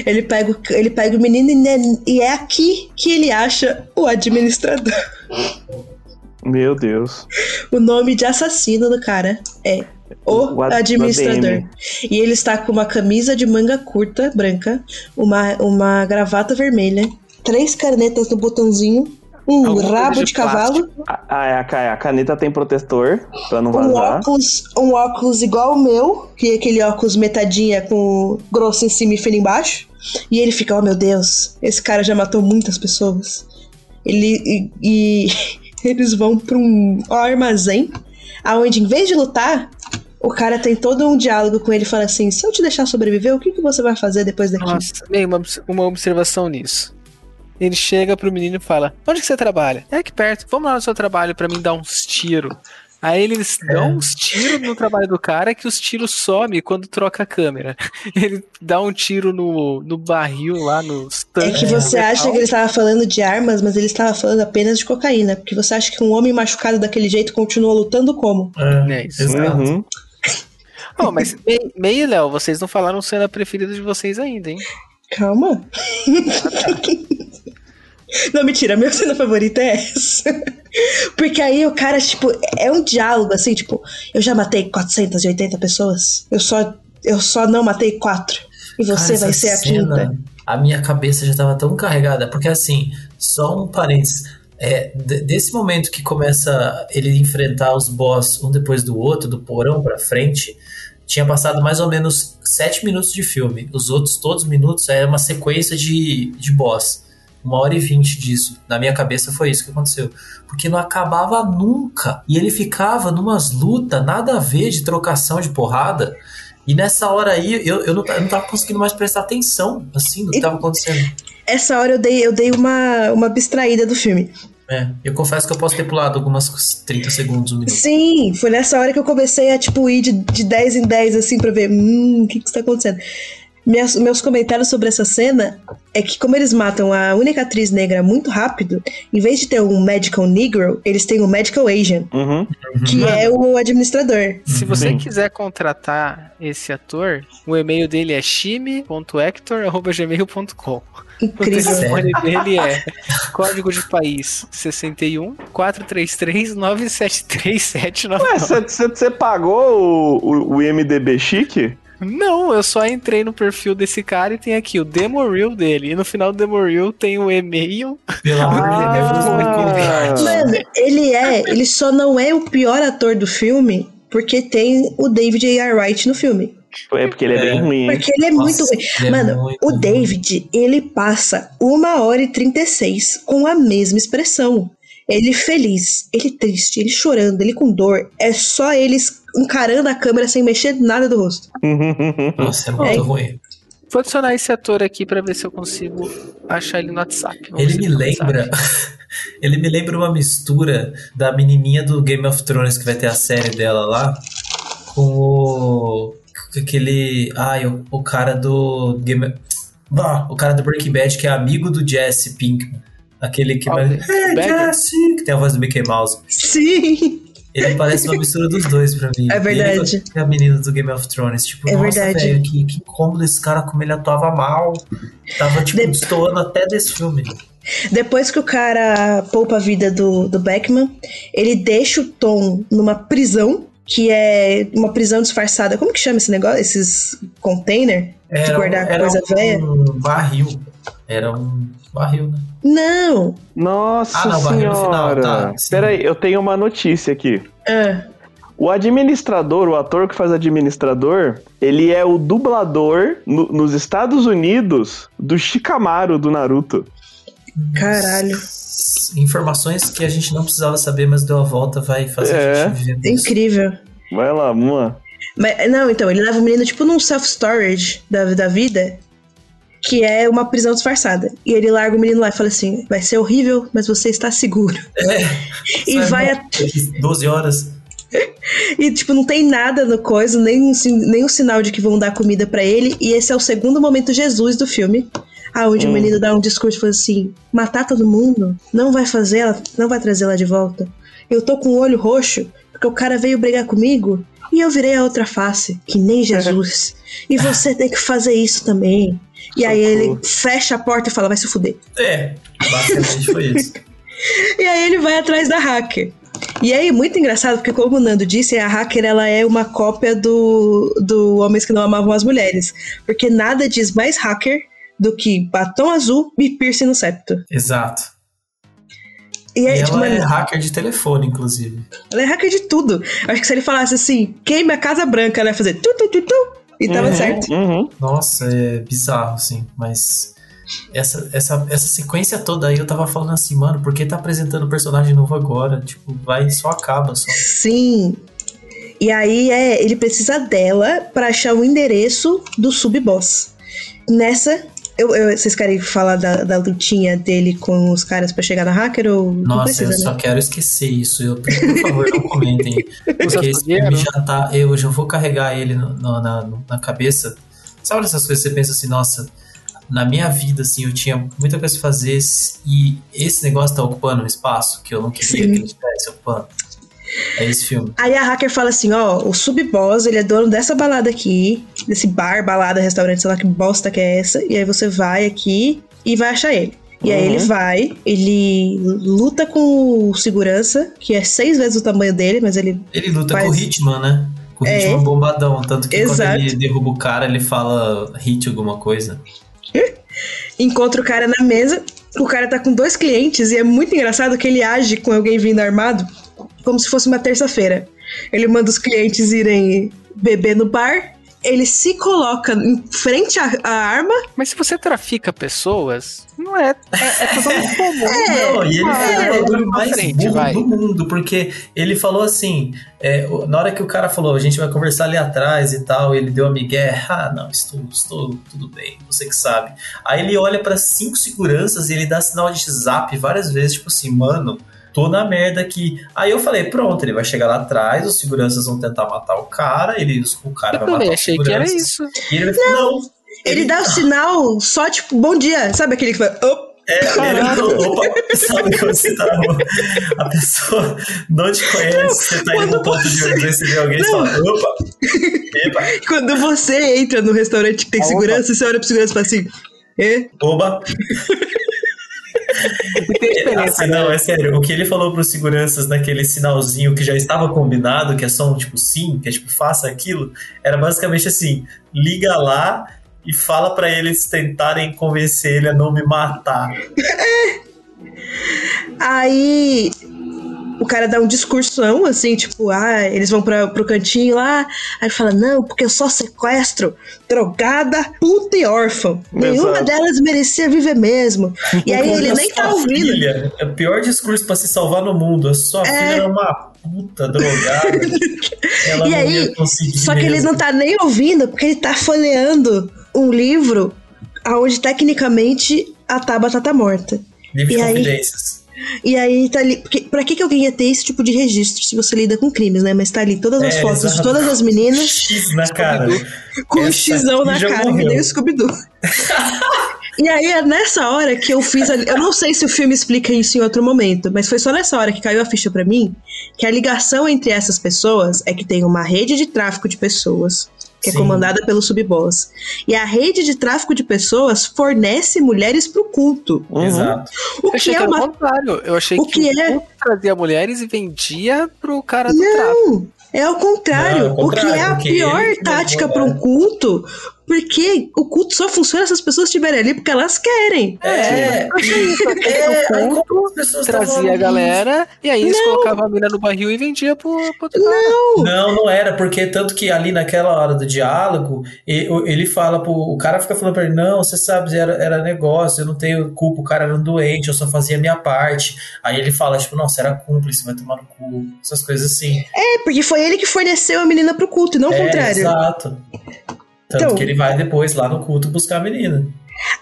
Ele pega, o- ele pega o menino e, ne- e é aqui que ele acha o administrador. Meu Deus. O nome de assassino do cara é o O ad- administrador. ADM. E ele está com uma camisa de manga curta, branca, uma, uma gravata vermelha, três canetas no botãozinho um coisa rabo de cavalo, Ah, é, a, ca- a caneta tem protetor pra não um vazar. óculos, um óculos igual o meu, que é aquele óculos metadinha com grosso em cima e fino embaixo. E ele fica, oh meu Deus, esse cara já matou muitas pessoas. Ele e, e eles vão pra um armazém, aonde em vez de lutar, o cara tem todo um diálogo com ele fala assim: se eu te deixar sobreviver, o que, que você vai fazer depois daqui? Nossa, bem, uma, uma observação nisso. Ele chega pro menino e fala: Onde que você trabalha? É aqui perto. Vamos lá no seu trabalho pra mim dar uns tiros. Aí eles dão uns tiros no trabalho do cara que os tiros somem quando troca a câmera. Ele dá um tiro no, no barril lá, nos É tanques. que você acha que ele estava falando de armas, mas ele estava falando apenas de cocaína. Porque você acha que um homem machucado daquele jeito continua lutando como? É isso. exato. Uhum. Oh, mas Mei Mei e Léo, vocês não falaram cena preferida de vocês ainda, hein? Calma. Não, mentira, minha cena favorita é essa. Porque aí o cara, tipo, é um diálogo assim, tipo, eu já matei 480 pessoas. Eu só, eu só não matei quatro. E você Cara, vai ser a quinta. A minha cabeça já tava tão carregada, porque assim, só um parênteses. É, de- desse momento que começa ele enfrentar os boss um depois do outro, do porão pra frente, tinha passado mais ou menos sete minutos de filme. Os outros todos os minutos era uma sequência de, de boss. Uma hora e vinte disso. Na minha cabeça foi isso que aconteceu. Porque não acabava nunca. E ele ficava numas lutas, nada a ver de trocação de porrada. E nessa hora aí, eu, eu, não, eu não tava conseguindo mais prestar atenção, assim, no que tava acontecendo. Essa hora eu dei, eu dei uma, uma abstraída do filme. É, eu confesso que eu posso ter pulado algumas 30 segundos, um minuto. Sim, foi nessa hora que eu comecei a, tipo, ir de, de 10 em 10, assim, pra ver, hum, o que que está acontecendo. Minhas- meus comentários sobre essa cena é que, como eles matam a única atriz negra muito rápido, em vez de ter um medical negro, eles têm um medical Asian, Uhum. que é o administrador. Se você Sim. quiser contratar esse ator, o e-mail dele é shime.hector.gmail.com. O Incrível. telefone dele é código de país 61 433 973 Ué, você pagou o, o, o IMDB chique? Não, eu só entrei no perfil desse cara e tem aqui o demo reel dele. E no final do demo reel tem o e-mail. Pelo amor de Deus, Ah. converte. Mano, ele é, ele só não é o pior ator do filme porque tem o David A.R. Wright no filme. É porque ele é, É. bem ruim, hein? Porque ele é Nossa, muito ruim. é Mano, muito o ruim. David, ele passa uma hora e 36 com a mesma expressão. Ele feliz, ele triste, ele chorando, ele com dor. É só eles encarando a câmera sem mexer nada do rosto. Nossa, é muito É. ruim. Vou adicionar esse ator aqui pra ver se eu consigo achar ele no WhatsApp. Vamos Ele me lembra. Ele me lembra uma mistura da menininha do Game of Thrones que vai ter a série dela lá com o. aquele. Ai, o, o cara do. Game. Ah, o cara do Breaking Bad que é amigo do Jesse Pinkman. Aquele que Ah, vai. o Hey? Jesse! Que tem a voz do Mickey Mouse. Sim, Ele parece uma mistura dos dois pra mim. É verdade. Ele com a menina do Game of Thrones. Tipo, É nossa, verdade. velho, que, que incômodo esse cara, como ele atuava mal. Tava, tipo, De- destoando até desse filme. Depois que o cara poupa a vida do, do Beckman, ele deixa o Tom numa prisão, que é uma prisão disfarçada. Como que chama esse negócio? Esses container? De guardar coisa um velha? barril. Era um barril, né? Não! Nossa Ah, não, barril final, senhora. tá, sim. Peraí, eu tenho uma notícia aqui. Ah, O administrador, o ator que faz administrador, ele é o dublador no- nos Estados Unidos do Shikamaru do Naruto. caralho. Informações que a gente não precisava saber, mas deu a volta, vai fazer É. a gente viver disso. Incrível. Vai lá, Mua. Mas, não, então, ele leva o menino tipo num self-storage da, da vida, que é uma prisão disfarçada. E ele larga o menino lá e fala assim: vai ser horrível, mas você está seguro. É, E Sai vai bom. a- 12 horas. E, tipo, não tem nada no coisa, nem um, nem um sinal de que vão dar comida pra ele. E esse é o segundo momento Jesus do filme. Aonde o Hum. menino dá um discurso falando assim: matar todo mundo não vai fazer ela, não vai trazer ela de volta. Eu tô com o olho roxo porque o cara veio brigar comigo e eu virei a outra face, que nem Jesus. e você tem que fazer isso também. E aí ele fecha a porta e fala: vai se fuder. É, basicamente foi isso. E aí ele vai atrás da hacker. E aí, muito engraçado, porque como o Nando disse, a hacker ela é uma cópia do, do Homens que Não Amavam as Mulheres. Porque nada diz mais hacker do que batom azul e piercing no septo. Exato. E, é, E tipo, ela é mano, hacker de telefone, inclusive. ela é hacker de tudo. Acho que se ele falasse assim, queime a Casa Branca, ela ia fazer tu, tu, tu, tu, e tava Uhum, certo. uhum. Nossa, é bizarro, assim, mas. Essa, essa, essa sequência toda aí eu tava falando assim, mano, por que tá apresentando personagem novo agora? Tipo, vai só acaba só. Sim. E aí é, ele precisa dela pra achar o endereço do sub-boss. Nessa, eu, eu- vocês querem falar da, da lutinha dele com os caras pra chegar na hacker ou não Nossa, precisa, eu só né? quero esquecer isso. Eu, por favor, não comentem. Porque esse filme já tá. Eu já vou carregar ele no- no- na, na cabeça. Sabe essas coisas que você pensa assim, nossa, na minha vida, assim, eu tinha muita coisa pra fazer e esse negócio tá ocupando um espaço que eu não queria Sim. que ele estivesse ocupando. É esse filme. Aí a hacker fala assim, ó, o sub-boss, ele é dono dessa balada aqui, desse bar, balada, restaurante, sei lá que bosta que é essa, e aí você vai aqui e vai achar ele. E aí Uhum. ele vai, ele luta com o segurança, que é seis vezes o tamanho dele, mas ele Ele luta Faz- com o Hitman, né? Com o É. Hitman bombadão. Tanto que Exato. quando ele derruba o cara, ele fala hit alguma coisa. encontra o cara na mesa, o cara tá com dois clientes, e é muito engraçado que ele age com alguém vindo armado, como se fosse uma terça-feira. Ele manda os clientes irem beber no bar, ele se coloca em frente à, à arma, Mas se você trafica pessoas, não é. É, é totalmente comum. Não, e ele Ah, foi é, o bagulho mais frente, burro vai. do mundo, porque ele falou assim, é, na hora que o cara falou, a gente vai conversar ali atrás e tal, ele deu a migué, ah, não, estou, estou tudo bem, você que sabe. Aí ele olha pra cinco seguranças e ele dá sinal de zap várias vezes, tipo assim, mano, tô na merda aqui. Aí eu falei, pronto, ele vai chegar lá atrás, os seguranças vão tentar matar o cara, ele, o cara Eu vai matar também os achei que era seguranças. isso. E ele vai falar, não. Ele dá o sinal só tipo, bom dia. Sabe aquele que vai. "Op". É, ele falou, opa, sabe quando você tá no, A pessoa não te conhece, você tá indo quando no ponto de você- ônibus, você vê alguém e fala, opa, epa, Quando você entra no restaurante que tem Ah, segurança, você olha pro segurança e fala assim. "É?" oba. E tem diferença, Assim, né? não, é sério. O que ele falou pros seguranças naquele sinalzinho que já estava combinado, que é só um tipo sim, que é tipo faça aquilo, era basicamente assim: liga lá e fala pra eles tentarem convencer ele a não me matar. Aí o cara dá um discursão, assim, tipo, ah, eles vão pra, pro cantinho lá, aí fala, não, porque eu só sequestro drogada, puta e órfã. Nenhuma Exato. delas merecia viver mesmo. E aí ele nem tá ouvindo. Filha, é o pior discurso pra se salvar no mundo. A sua filha era uma puta drogada. Ela E aí. Só que ele mesmo. não tá nem ouvindo, porque ele tá folheando um livro onde tecnicamente a Tabata tá morta. Livre e de aí- confidências. E aí tá ali. Porque, pra que, que alguém ia ter esse tipo de registro se você lida com crimes, né? Mas tá ali todas as É, fotos de todas as meninas X na cara. com um xizão na cara, que nem o Scooby-Doo. e aí é nessa hora que eu fiz. a- Eu não sei se o filme explica isso em outro momento, mas foi só nessa hora que caiu a ficha pra mim que a ligação entre essas pessoas é que tem uma rede de tráfico de pessoas. Que é Sim. comandada pelo subboss. E a rede de tráfico de pessoas fornece mulheres pro culto. Uhum. Exato. O Eu que é o uma contrário. Eu achei O que, que o é? culto trazia mulheres e vendia pro cara do tráfico. Não, é o contrário. Não, é o o que contrário, é a pior tática para um culto, porque o culto só funciona se as pessoas estiverem ali porque elas querem. É, Eu achei isso. Eu achei é, que aí o como culto as pessoas estavam trazia a ali? galera e aí eles colocavam a mina no barril e vendia pro, pro outro cara. Não, Não, não era, porque tanto que ali naquela hora do diálogo, ele fala pro. O cara fica falando pra ele, não, você sabe, era, era negócio, eu não tenho culpa, o cara era um doente, eu só fazia a minha parte. Aí ele fala, tipo, não, você era cúmplice, vai tomar no cu, essas coisas assim. é porque foi ele que forneceu a menina pro culto, e não o é, contrário. exato. Tanto Então- que ele vai depois lá no culto buscar a menina.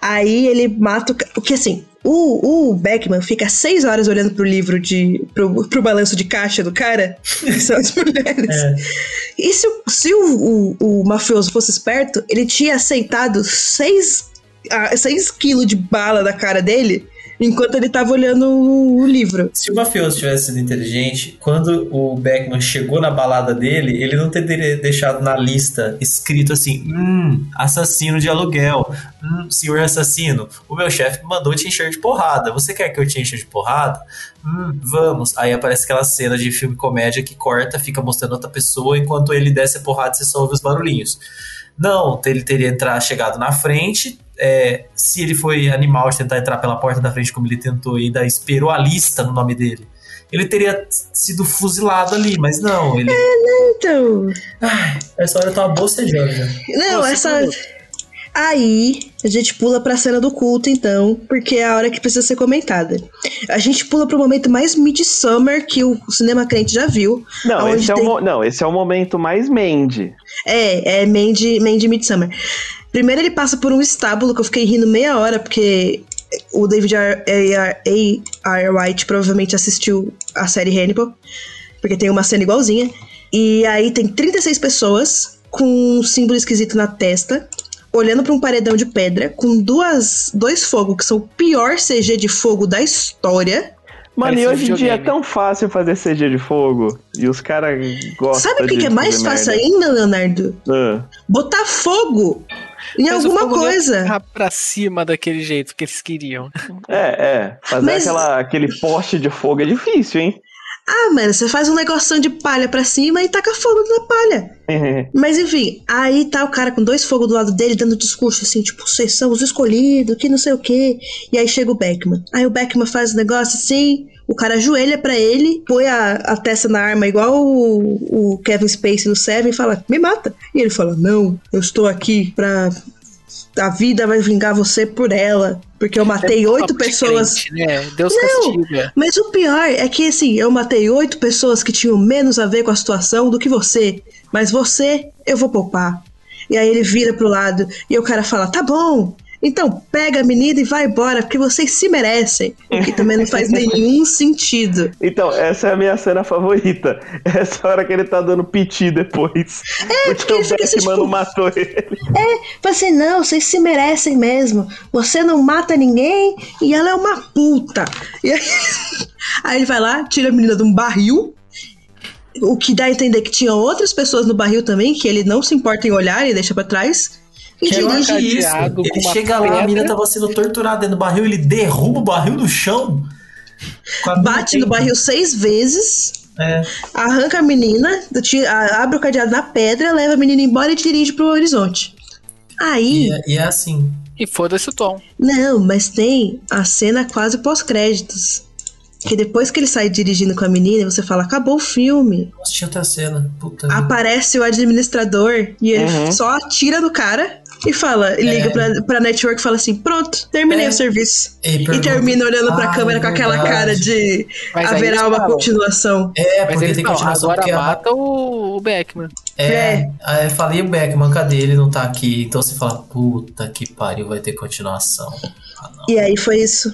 Aí ele mata o. Porque assim, o, o Beckman fica seis horas olhando pro livro de. pro, pro balanço de caixa do cara, que são as mulheres. É. E se, o- se o, o, o mafioso fosse esperto, ele tinha aceitado 6 seis quilos de bala da cara dele enquanto ele tava olhando o, livro. Se o mafioso tivesse sido inteligente, quando o Beckman chegou na balada dele, ele não teria deixado na lista escrito assim: hum, assassino de aluguel, hum, senhor assassino, o meu chefe mandou te encher de porrada. Você quer que eu te encha de porrada? Hum, vamos. Aí aparece aquela cena de filme comédia que corta, fica mostrando outra pessoa, enquanto ele desce a porrada, você só ouve os barulhinhos. Não, ele teria entrar, chegado na frente, é, se ele foi animal de tentar entrar pela porta da frente como ele tentou e ainda esperou a lista no nome dele, ele teria sido fuzilado ali, mas não, ele. Então. Ai, essa hora tá uma bocejosa. Não, essa. Aí, a gente pula pra cena do culto, então, porque é a hora que precisa ser comentada. A gente pula pro momento mais midsummer que o cinema crente já viu. Não, esse é, tem- o, não, esse é o momento mais Mandy. É, é Mandy, Mandy Midsummer. Primeiro ele passa por um estábulo que eu fiquei rindo meia hora, porque o David. A. R. White provavelmente assistiu a série Hannibal, porque tem uma cena igualzinha. E aí tem 36 pessoas com um símbolo esquisito na testa, olhando pra um paredão de pedra, com duas, dois fogos, que são o pior CG de fogo da história. Mano, Parece e hoje em dia é tão fácil fazer CG de fogo. E os caras gostam Sabe o que, que é mais fazer fácil merda. ainda, Leonardo? Ah. Botar fogo em Mas alguma coisa. pra cima daquele jeito que eles queriam. É, é. Fazer Mas- aquela, aquele poste de fogo é difícil, hein? Ah, mano, você faz um negocinho de palha pra cima e taca fogo na palha. Mas enfim, aí tá o cara com dois fogos do lado dele, dando discurso assim, tipo, vocês são os escolhidos, que não sei o quê. E aí chega o Beckman. Aí o Beckman faz o negócio assim, o cara ajoelha pra ele, põe a, a testa na arma igual o, o Kevin Spacey no Seven e fala, me mata. E ele fala, não, eu estou aqui pra... A vida vai vingar você por ela. Porque eu matei oito Papo de pessoas crente, né? Deus Não. castiga. mas o pior é que, assim, eu matei oito pessoas que tinham menos a ver com a situação do que você. Mas você, eu vou poupar. E aí ele vira pro lado e o cara fala: tá bom, então pega a menina e vai embora, porque vocês se merecem. O que também não faz nenhum sentido. Então, essa é a minha cena favorita. Essa hora que ele tá dando piti depois. É, porque porque o Beckman tipo- não matou ele. Fala assim: não, vocês se merecem mesmo. Você não mata ninguém e ela é uma puta. E aí, aí ele vai lá, tira a menina de um barril. O que dá a entender que tinha outras pessoas no barril também, que ele não se importa em olhar e deixa pra trás. E Que dirige isso? Ele chega lá, a pedra. mina tava sendo torturada dentro do barril, ele derruba o barril no chão. bate no barril seis vezes, É. arranca a menina, tira- a- abre o cadeado na pedra, leva a menina embora e dirige pro horizonte. Aí, E, é- e é assim. E foda-se o Tom. não, mas tem a cena quase pós-créditos. Que depois que ele sai dirigindo com a menina, você fala, acabou o filme. Nossa, tinha outra cena. Puta vida. Aparece o administrador e ele Uhum. só atira no cara e fala, e É. liga pra, pra network e fala assim: pronto, terminei É. o serviço. E, E termina olhando pra Ah, câmera com é aquela verdade. cara de Mas haverá uma falam. continuação. É, Mas tem não, continuação. agora porque a- mata o, o Beckman. É, É. aí eu falei o Beckman, cadê ele? Não tá aqui. Então você fala, puta que pariu, vai ter continuação. Ah. E aí foi isso.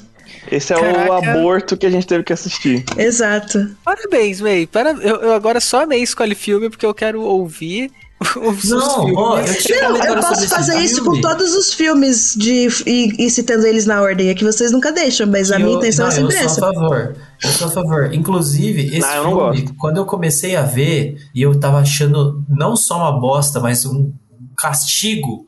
Esse é o Caraca. aborto que a gente teve que assistir. Exato. Parabéns, May. Para... Eu, eu agora só a May escolhe filme porque eu quero ouvir Não, ó, eu Não, eu posso fazer isso filme. com todos os filmes de, e, e citando eles na ordem. É que vocês nunca deixam, mas a Eu- minha intenção não, é sempre eu essa. sou a favor. Eu sou a favor. Inclusive, esse Não, eu filme, gosto. quando eu comecei a ver, e eu tava achando não só uma bosta, mas um castigo.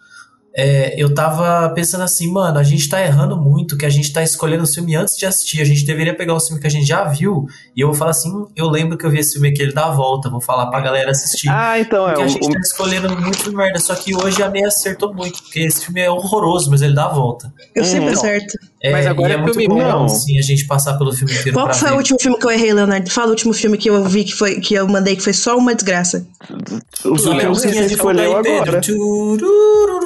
É, eu tava pensando assim, mano, a gente tá errando muito, que a gente tá escolhendo o filme antes de assistir. A gente deveria pegar um filme que a gente já viu. E eu vou falar assim: "Hum, eu lembro que eu vi esse filme aqui, ele dá a volta. Vou falar pra galera assistir. Ah, então é. Porque a o- gente o- tá escolhendo muito merda. Só que hoje a meia acertou muito. Porque esse filme é horroroso, mas ele dá a volta. Eu sempre Não. acerto. É, Mas agora e é, é muito filme bom, bom. assim, a gente passar pelo filme inteiro Qual foi ver. o último filme que eu errei, Leonardo? Fala o último filme que eu vi que, foi, que eu mandei que foi só uma desgraça. Os últimos que de fundo escolheu agora.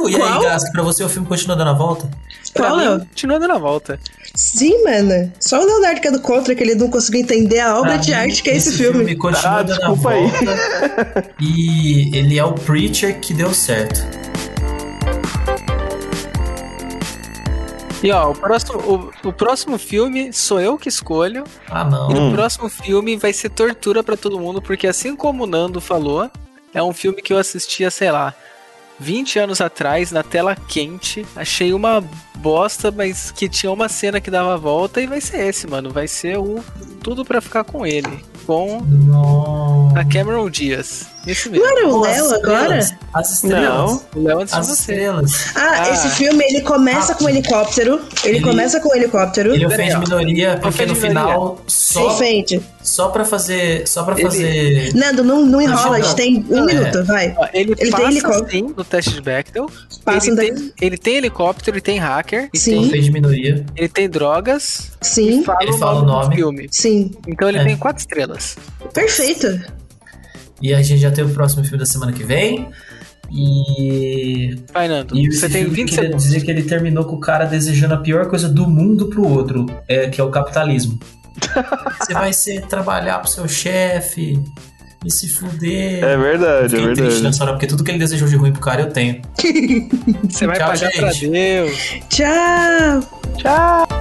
E Qual? aí, Gas, pra você o filme continua dando a volta? Qual, Léo? continua dando a volta. Sim, mano. Só o Leonardo que é do contra, que ele não conseguiu entender a obra Pra de mim, arte que é esse, filme. continua Ah, dando a desculpa aí. volta. e ele é o Preacher que deu certo. E ó, o próximo, o, o próximo filme sou eu que escolho. Ah, não. E no próximo filme vai ser tortura pra todo mundo, porque assim como o Nando falou, é um filme que eu assistia, sei lá, 20 anos atrás, na tela quente. Achei uma bosta, mas que tinha uma cena que dava a volta, e vai ser esse, mano. Vai ser o Tudo pra Ficar com Ele, com Não. a Cameron Diaz. Esse mesmo. Não era o Léo agora? As estrelas. O Léo antes de As você. estrelas. Ah, Ah. esse filme ele começa com um helicóptero. Ele, Ele- começa com um helicóptero. Ele ofende minoria porque Ofende no minoria. final só, Ofende. só pra fazer. Só pra Ele- fazer. Nando, não, não enrola, a não. gente tem um Não, é. minuto, vai. Ele, Ele tem passa helicóptero. sim no teste de Bechdel. Passa ele, da- tem, ele tem helicóptero, ele tem hacker, Sim. tem- Ofende minoria. ele tem drogas Sim, fala, Ele o, fala nome o nome. do filme. sim. Então ele É. tem quatro estrelas. Perfeito. E a gente já tem o próximo filme da semana que vem. E. Vai, Nando. E você tem filme 20 queria segundos. dizer que ele terminou com o cara desejando a pior coisa do mundo pro outro, é, que é o capitalismo. Você vai ser trabalhar pro seu chefe e se fuder. É verdade, é Fiquei triste verdade. nessa hora, porque tudo que ele desejou de ruim pro cara eu tenho. Você vai Tchau, pagar pra gente. Deus. Tchau. Tchau!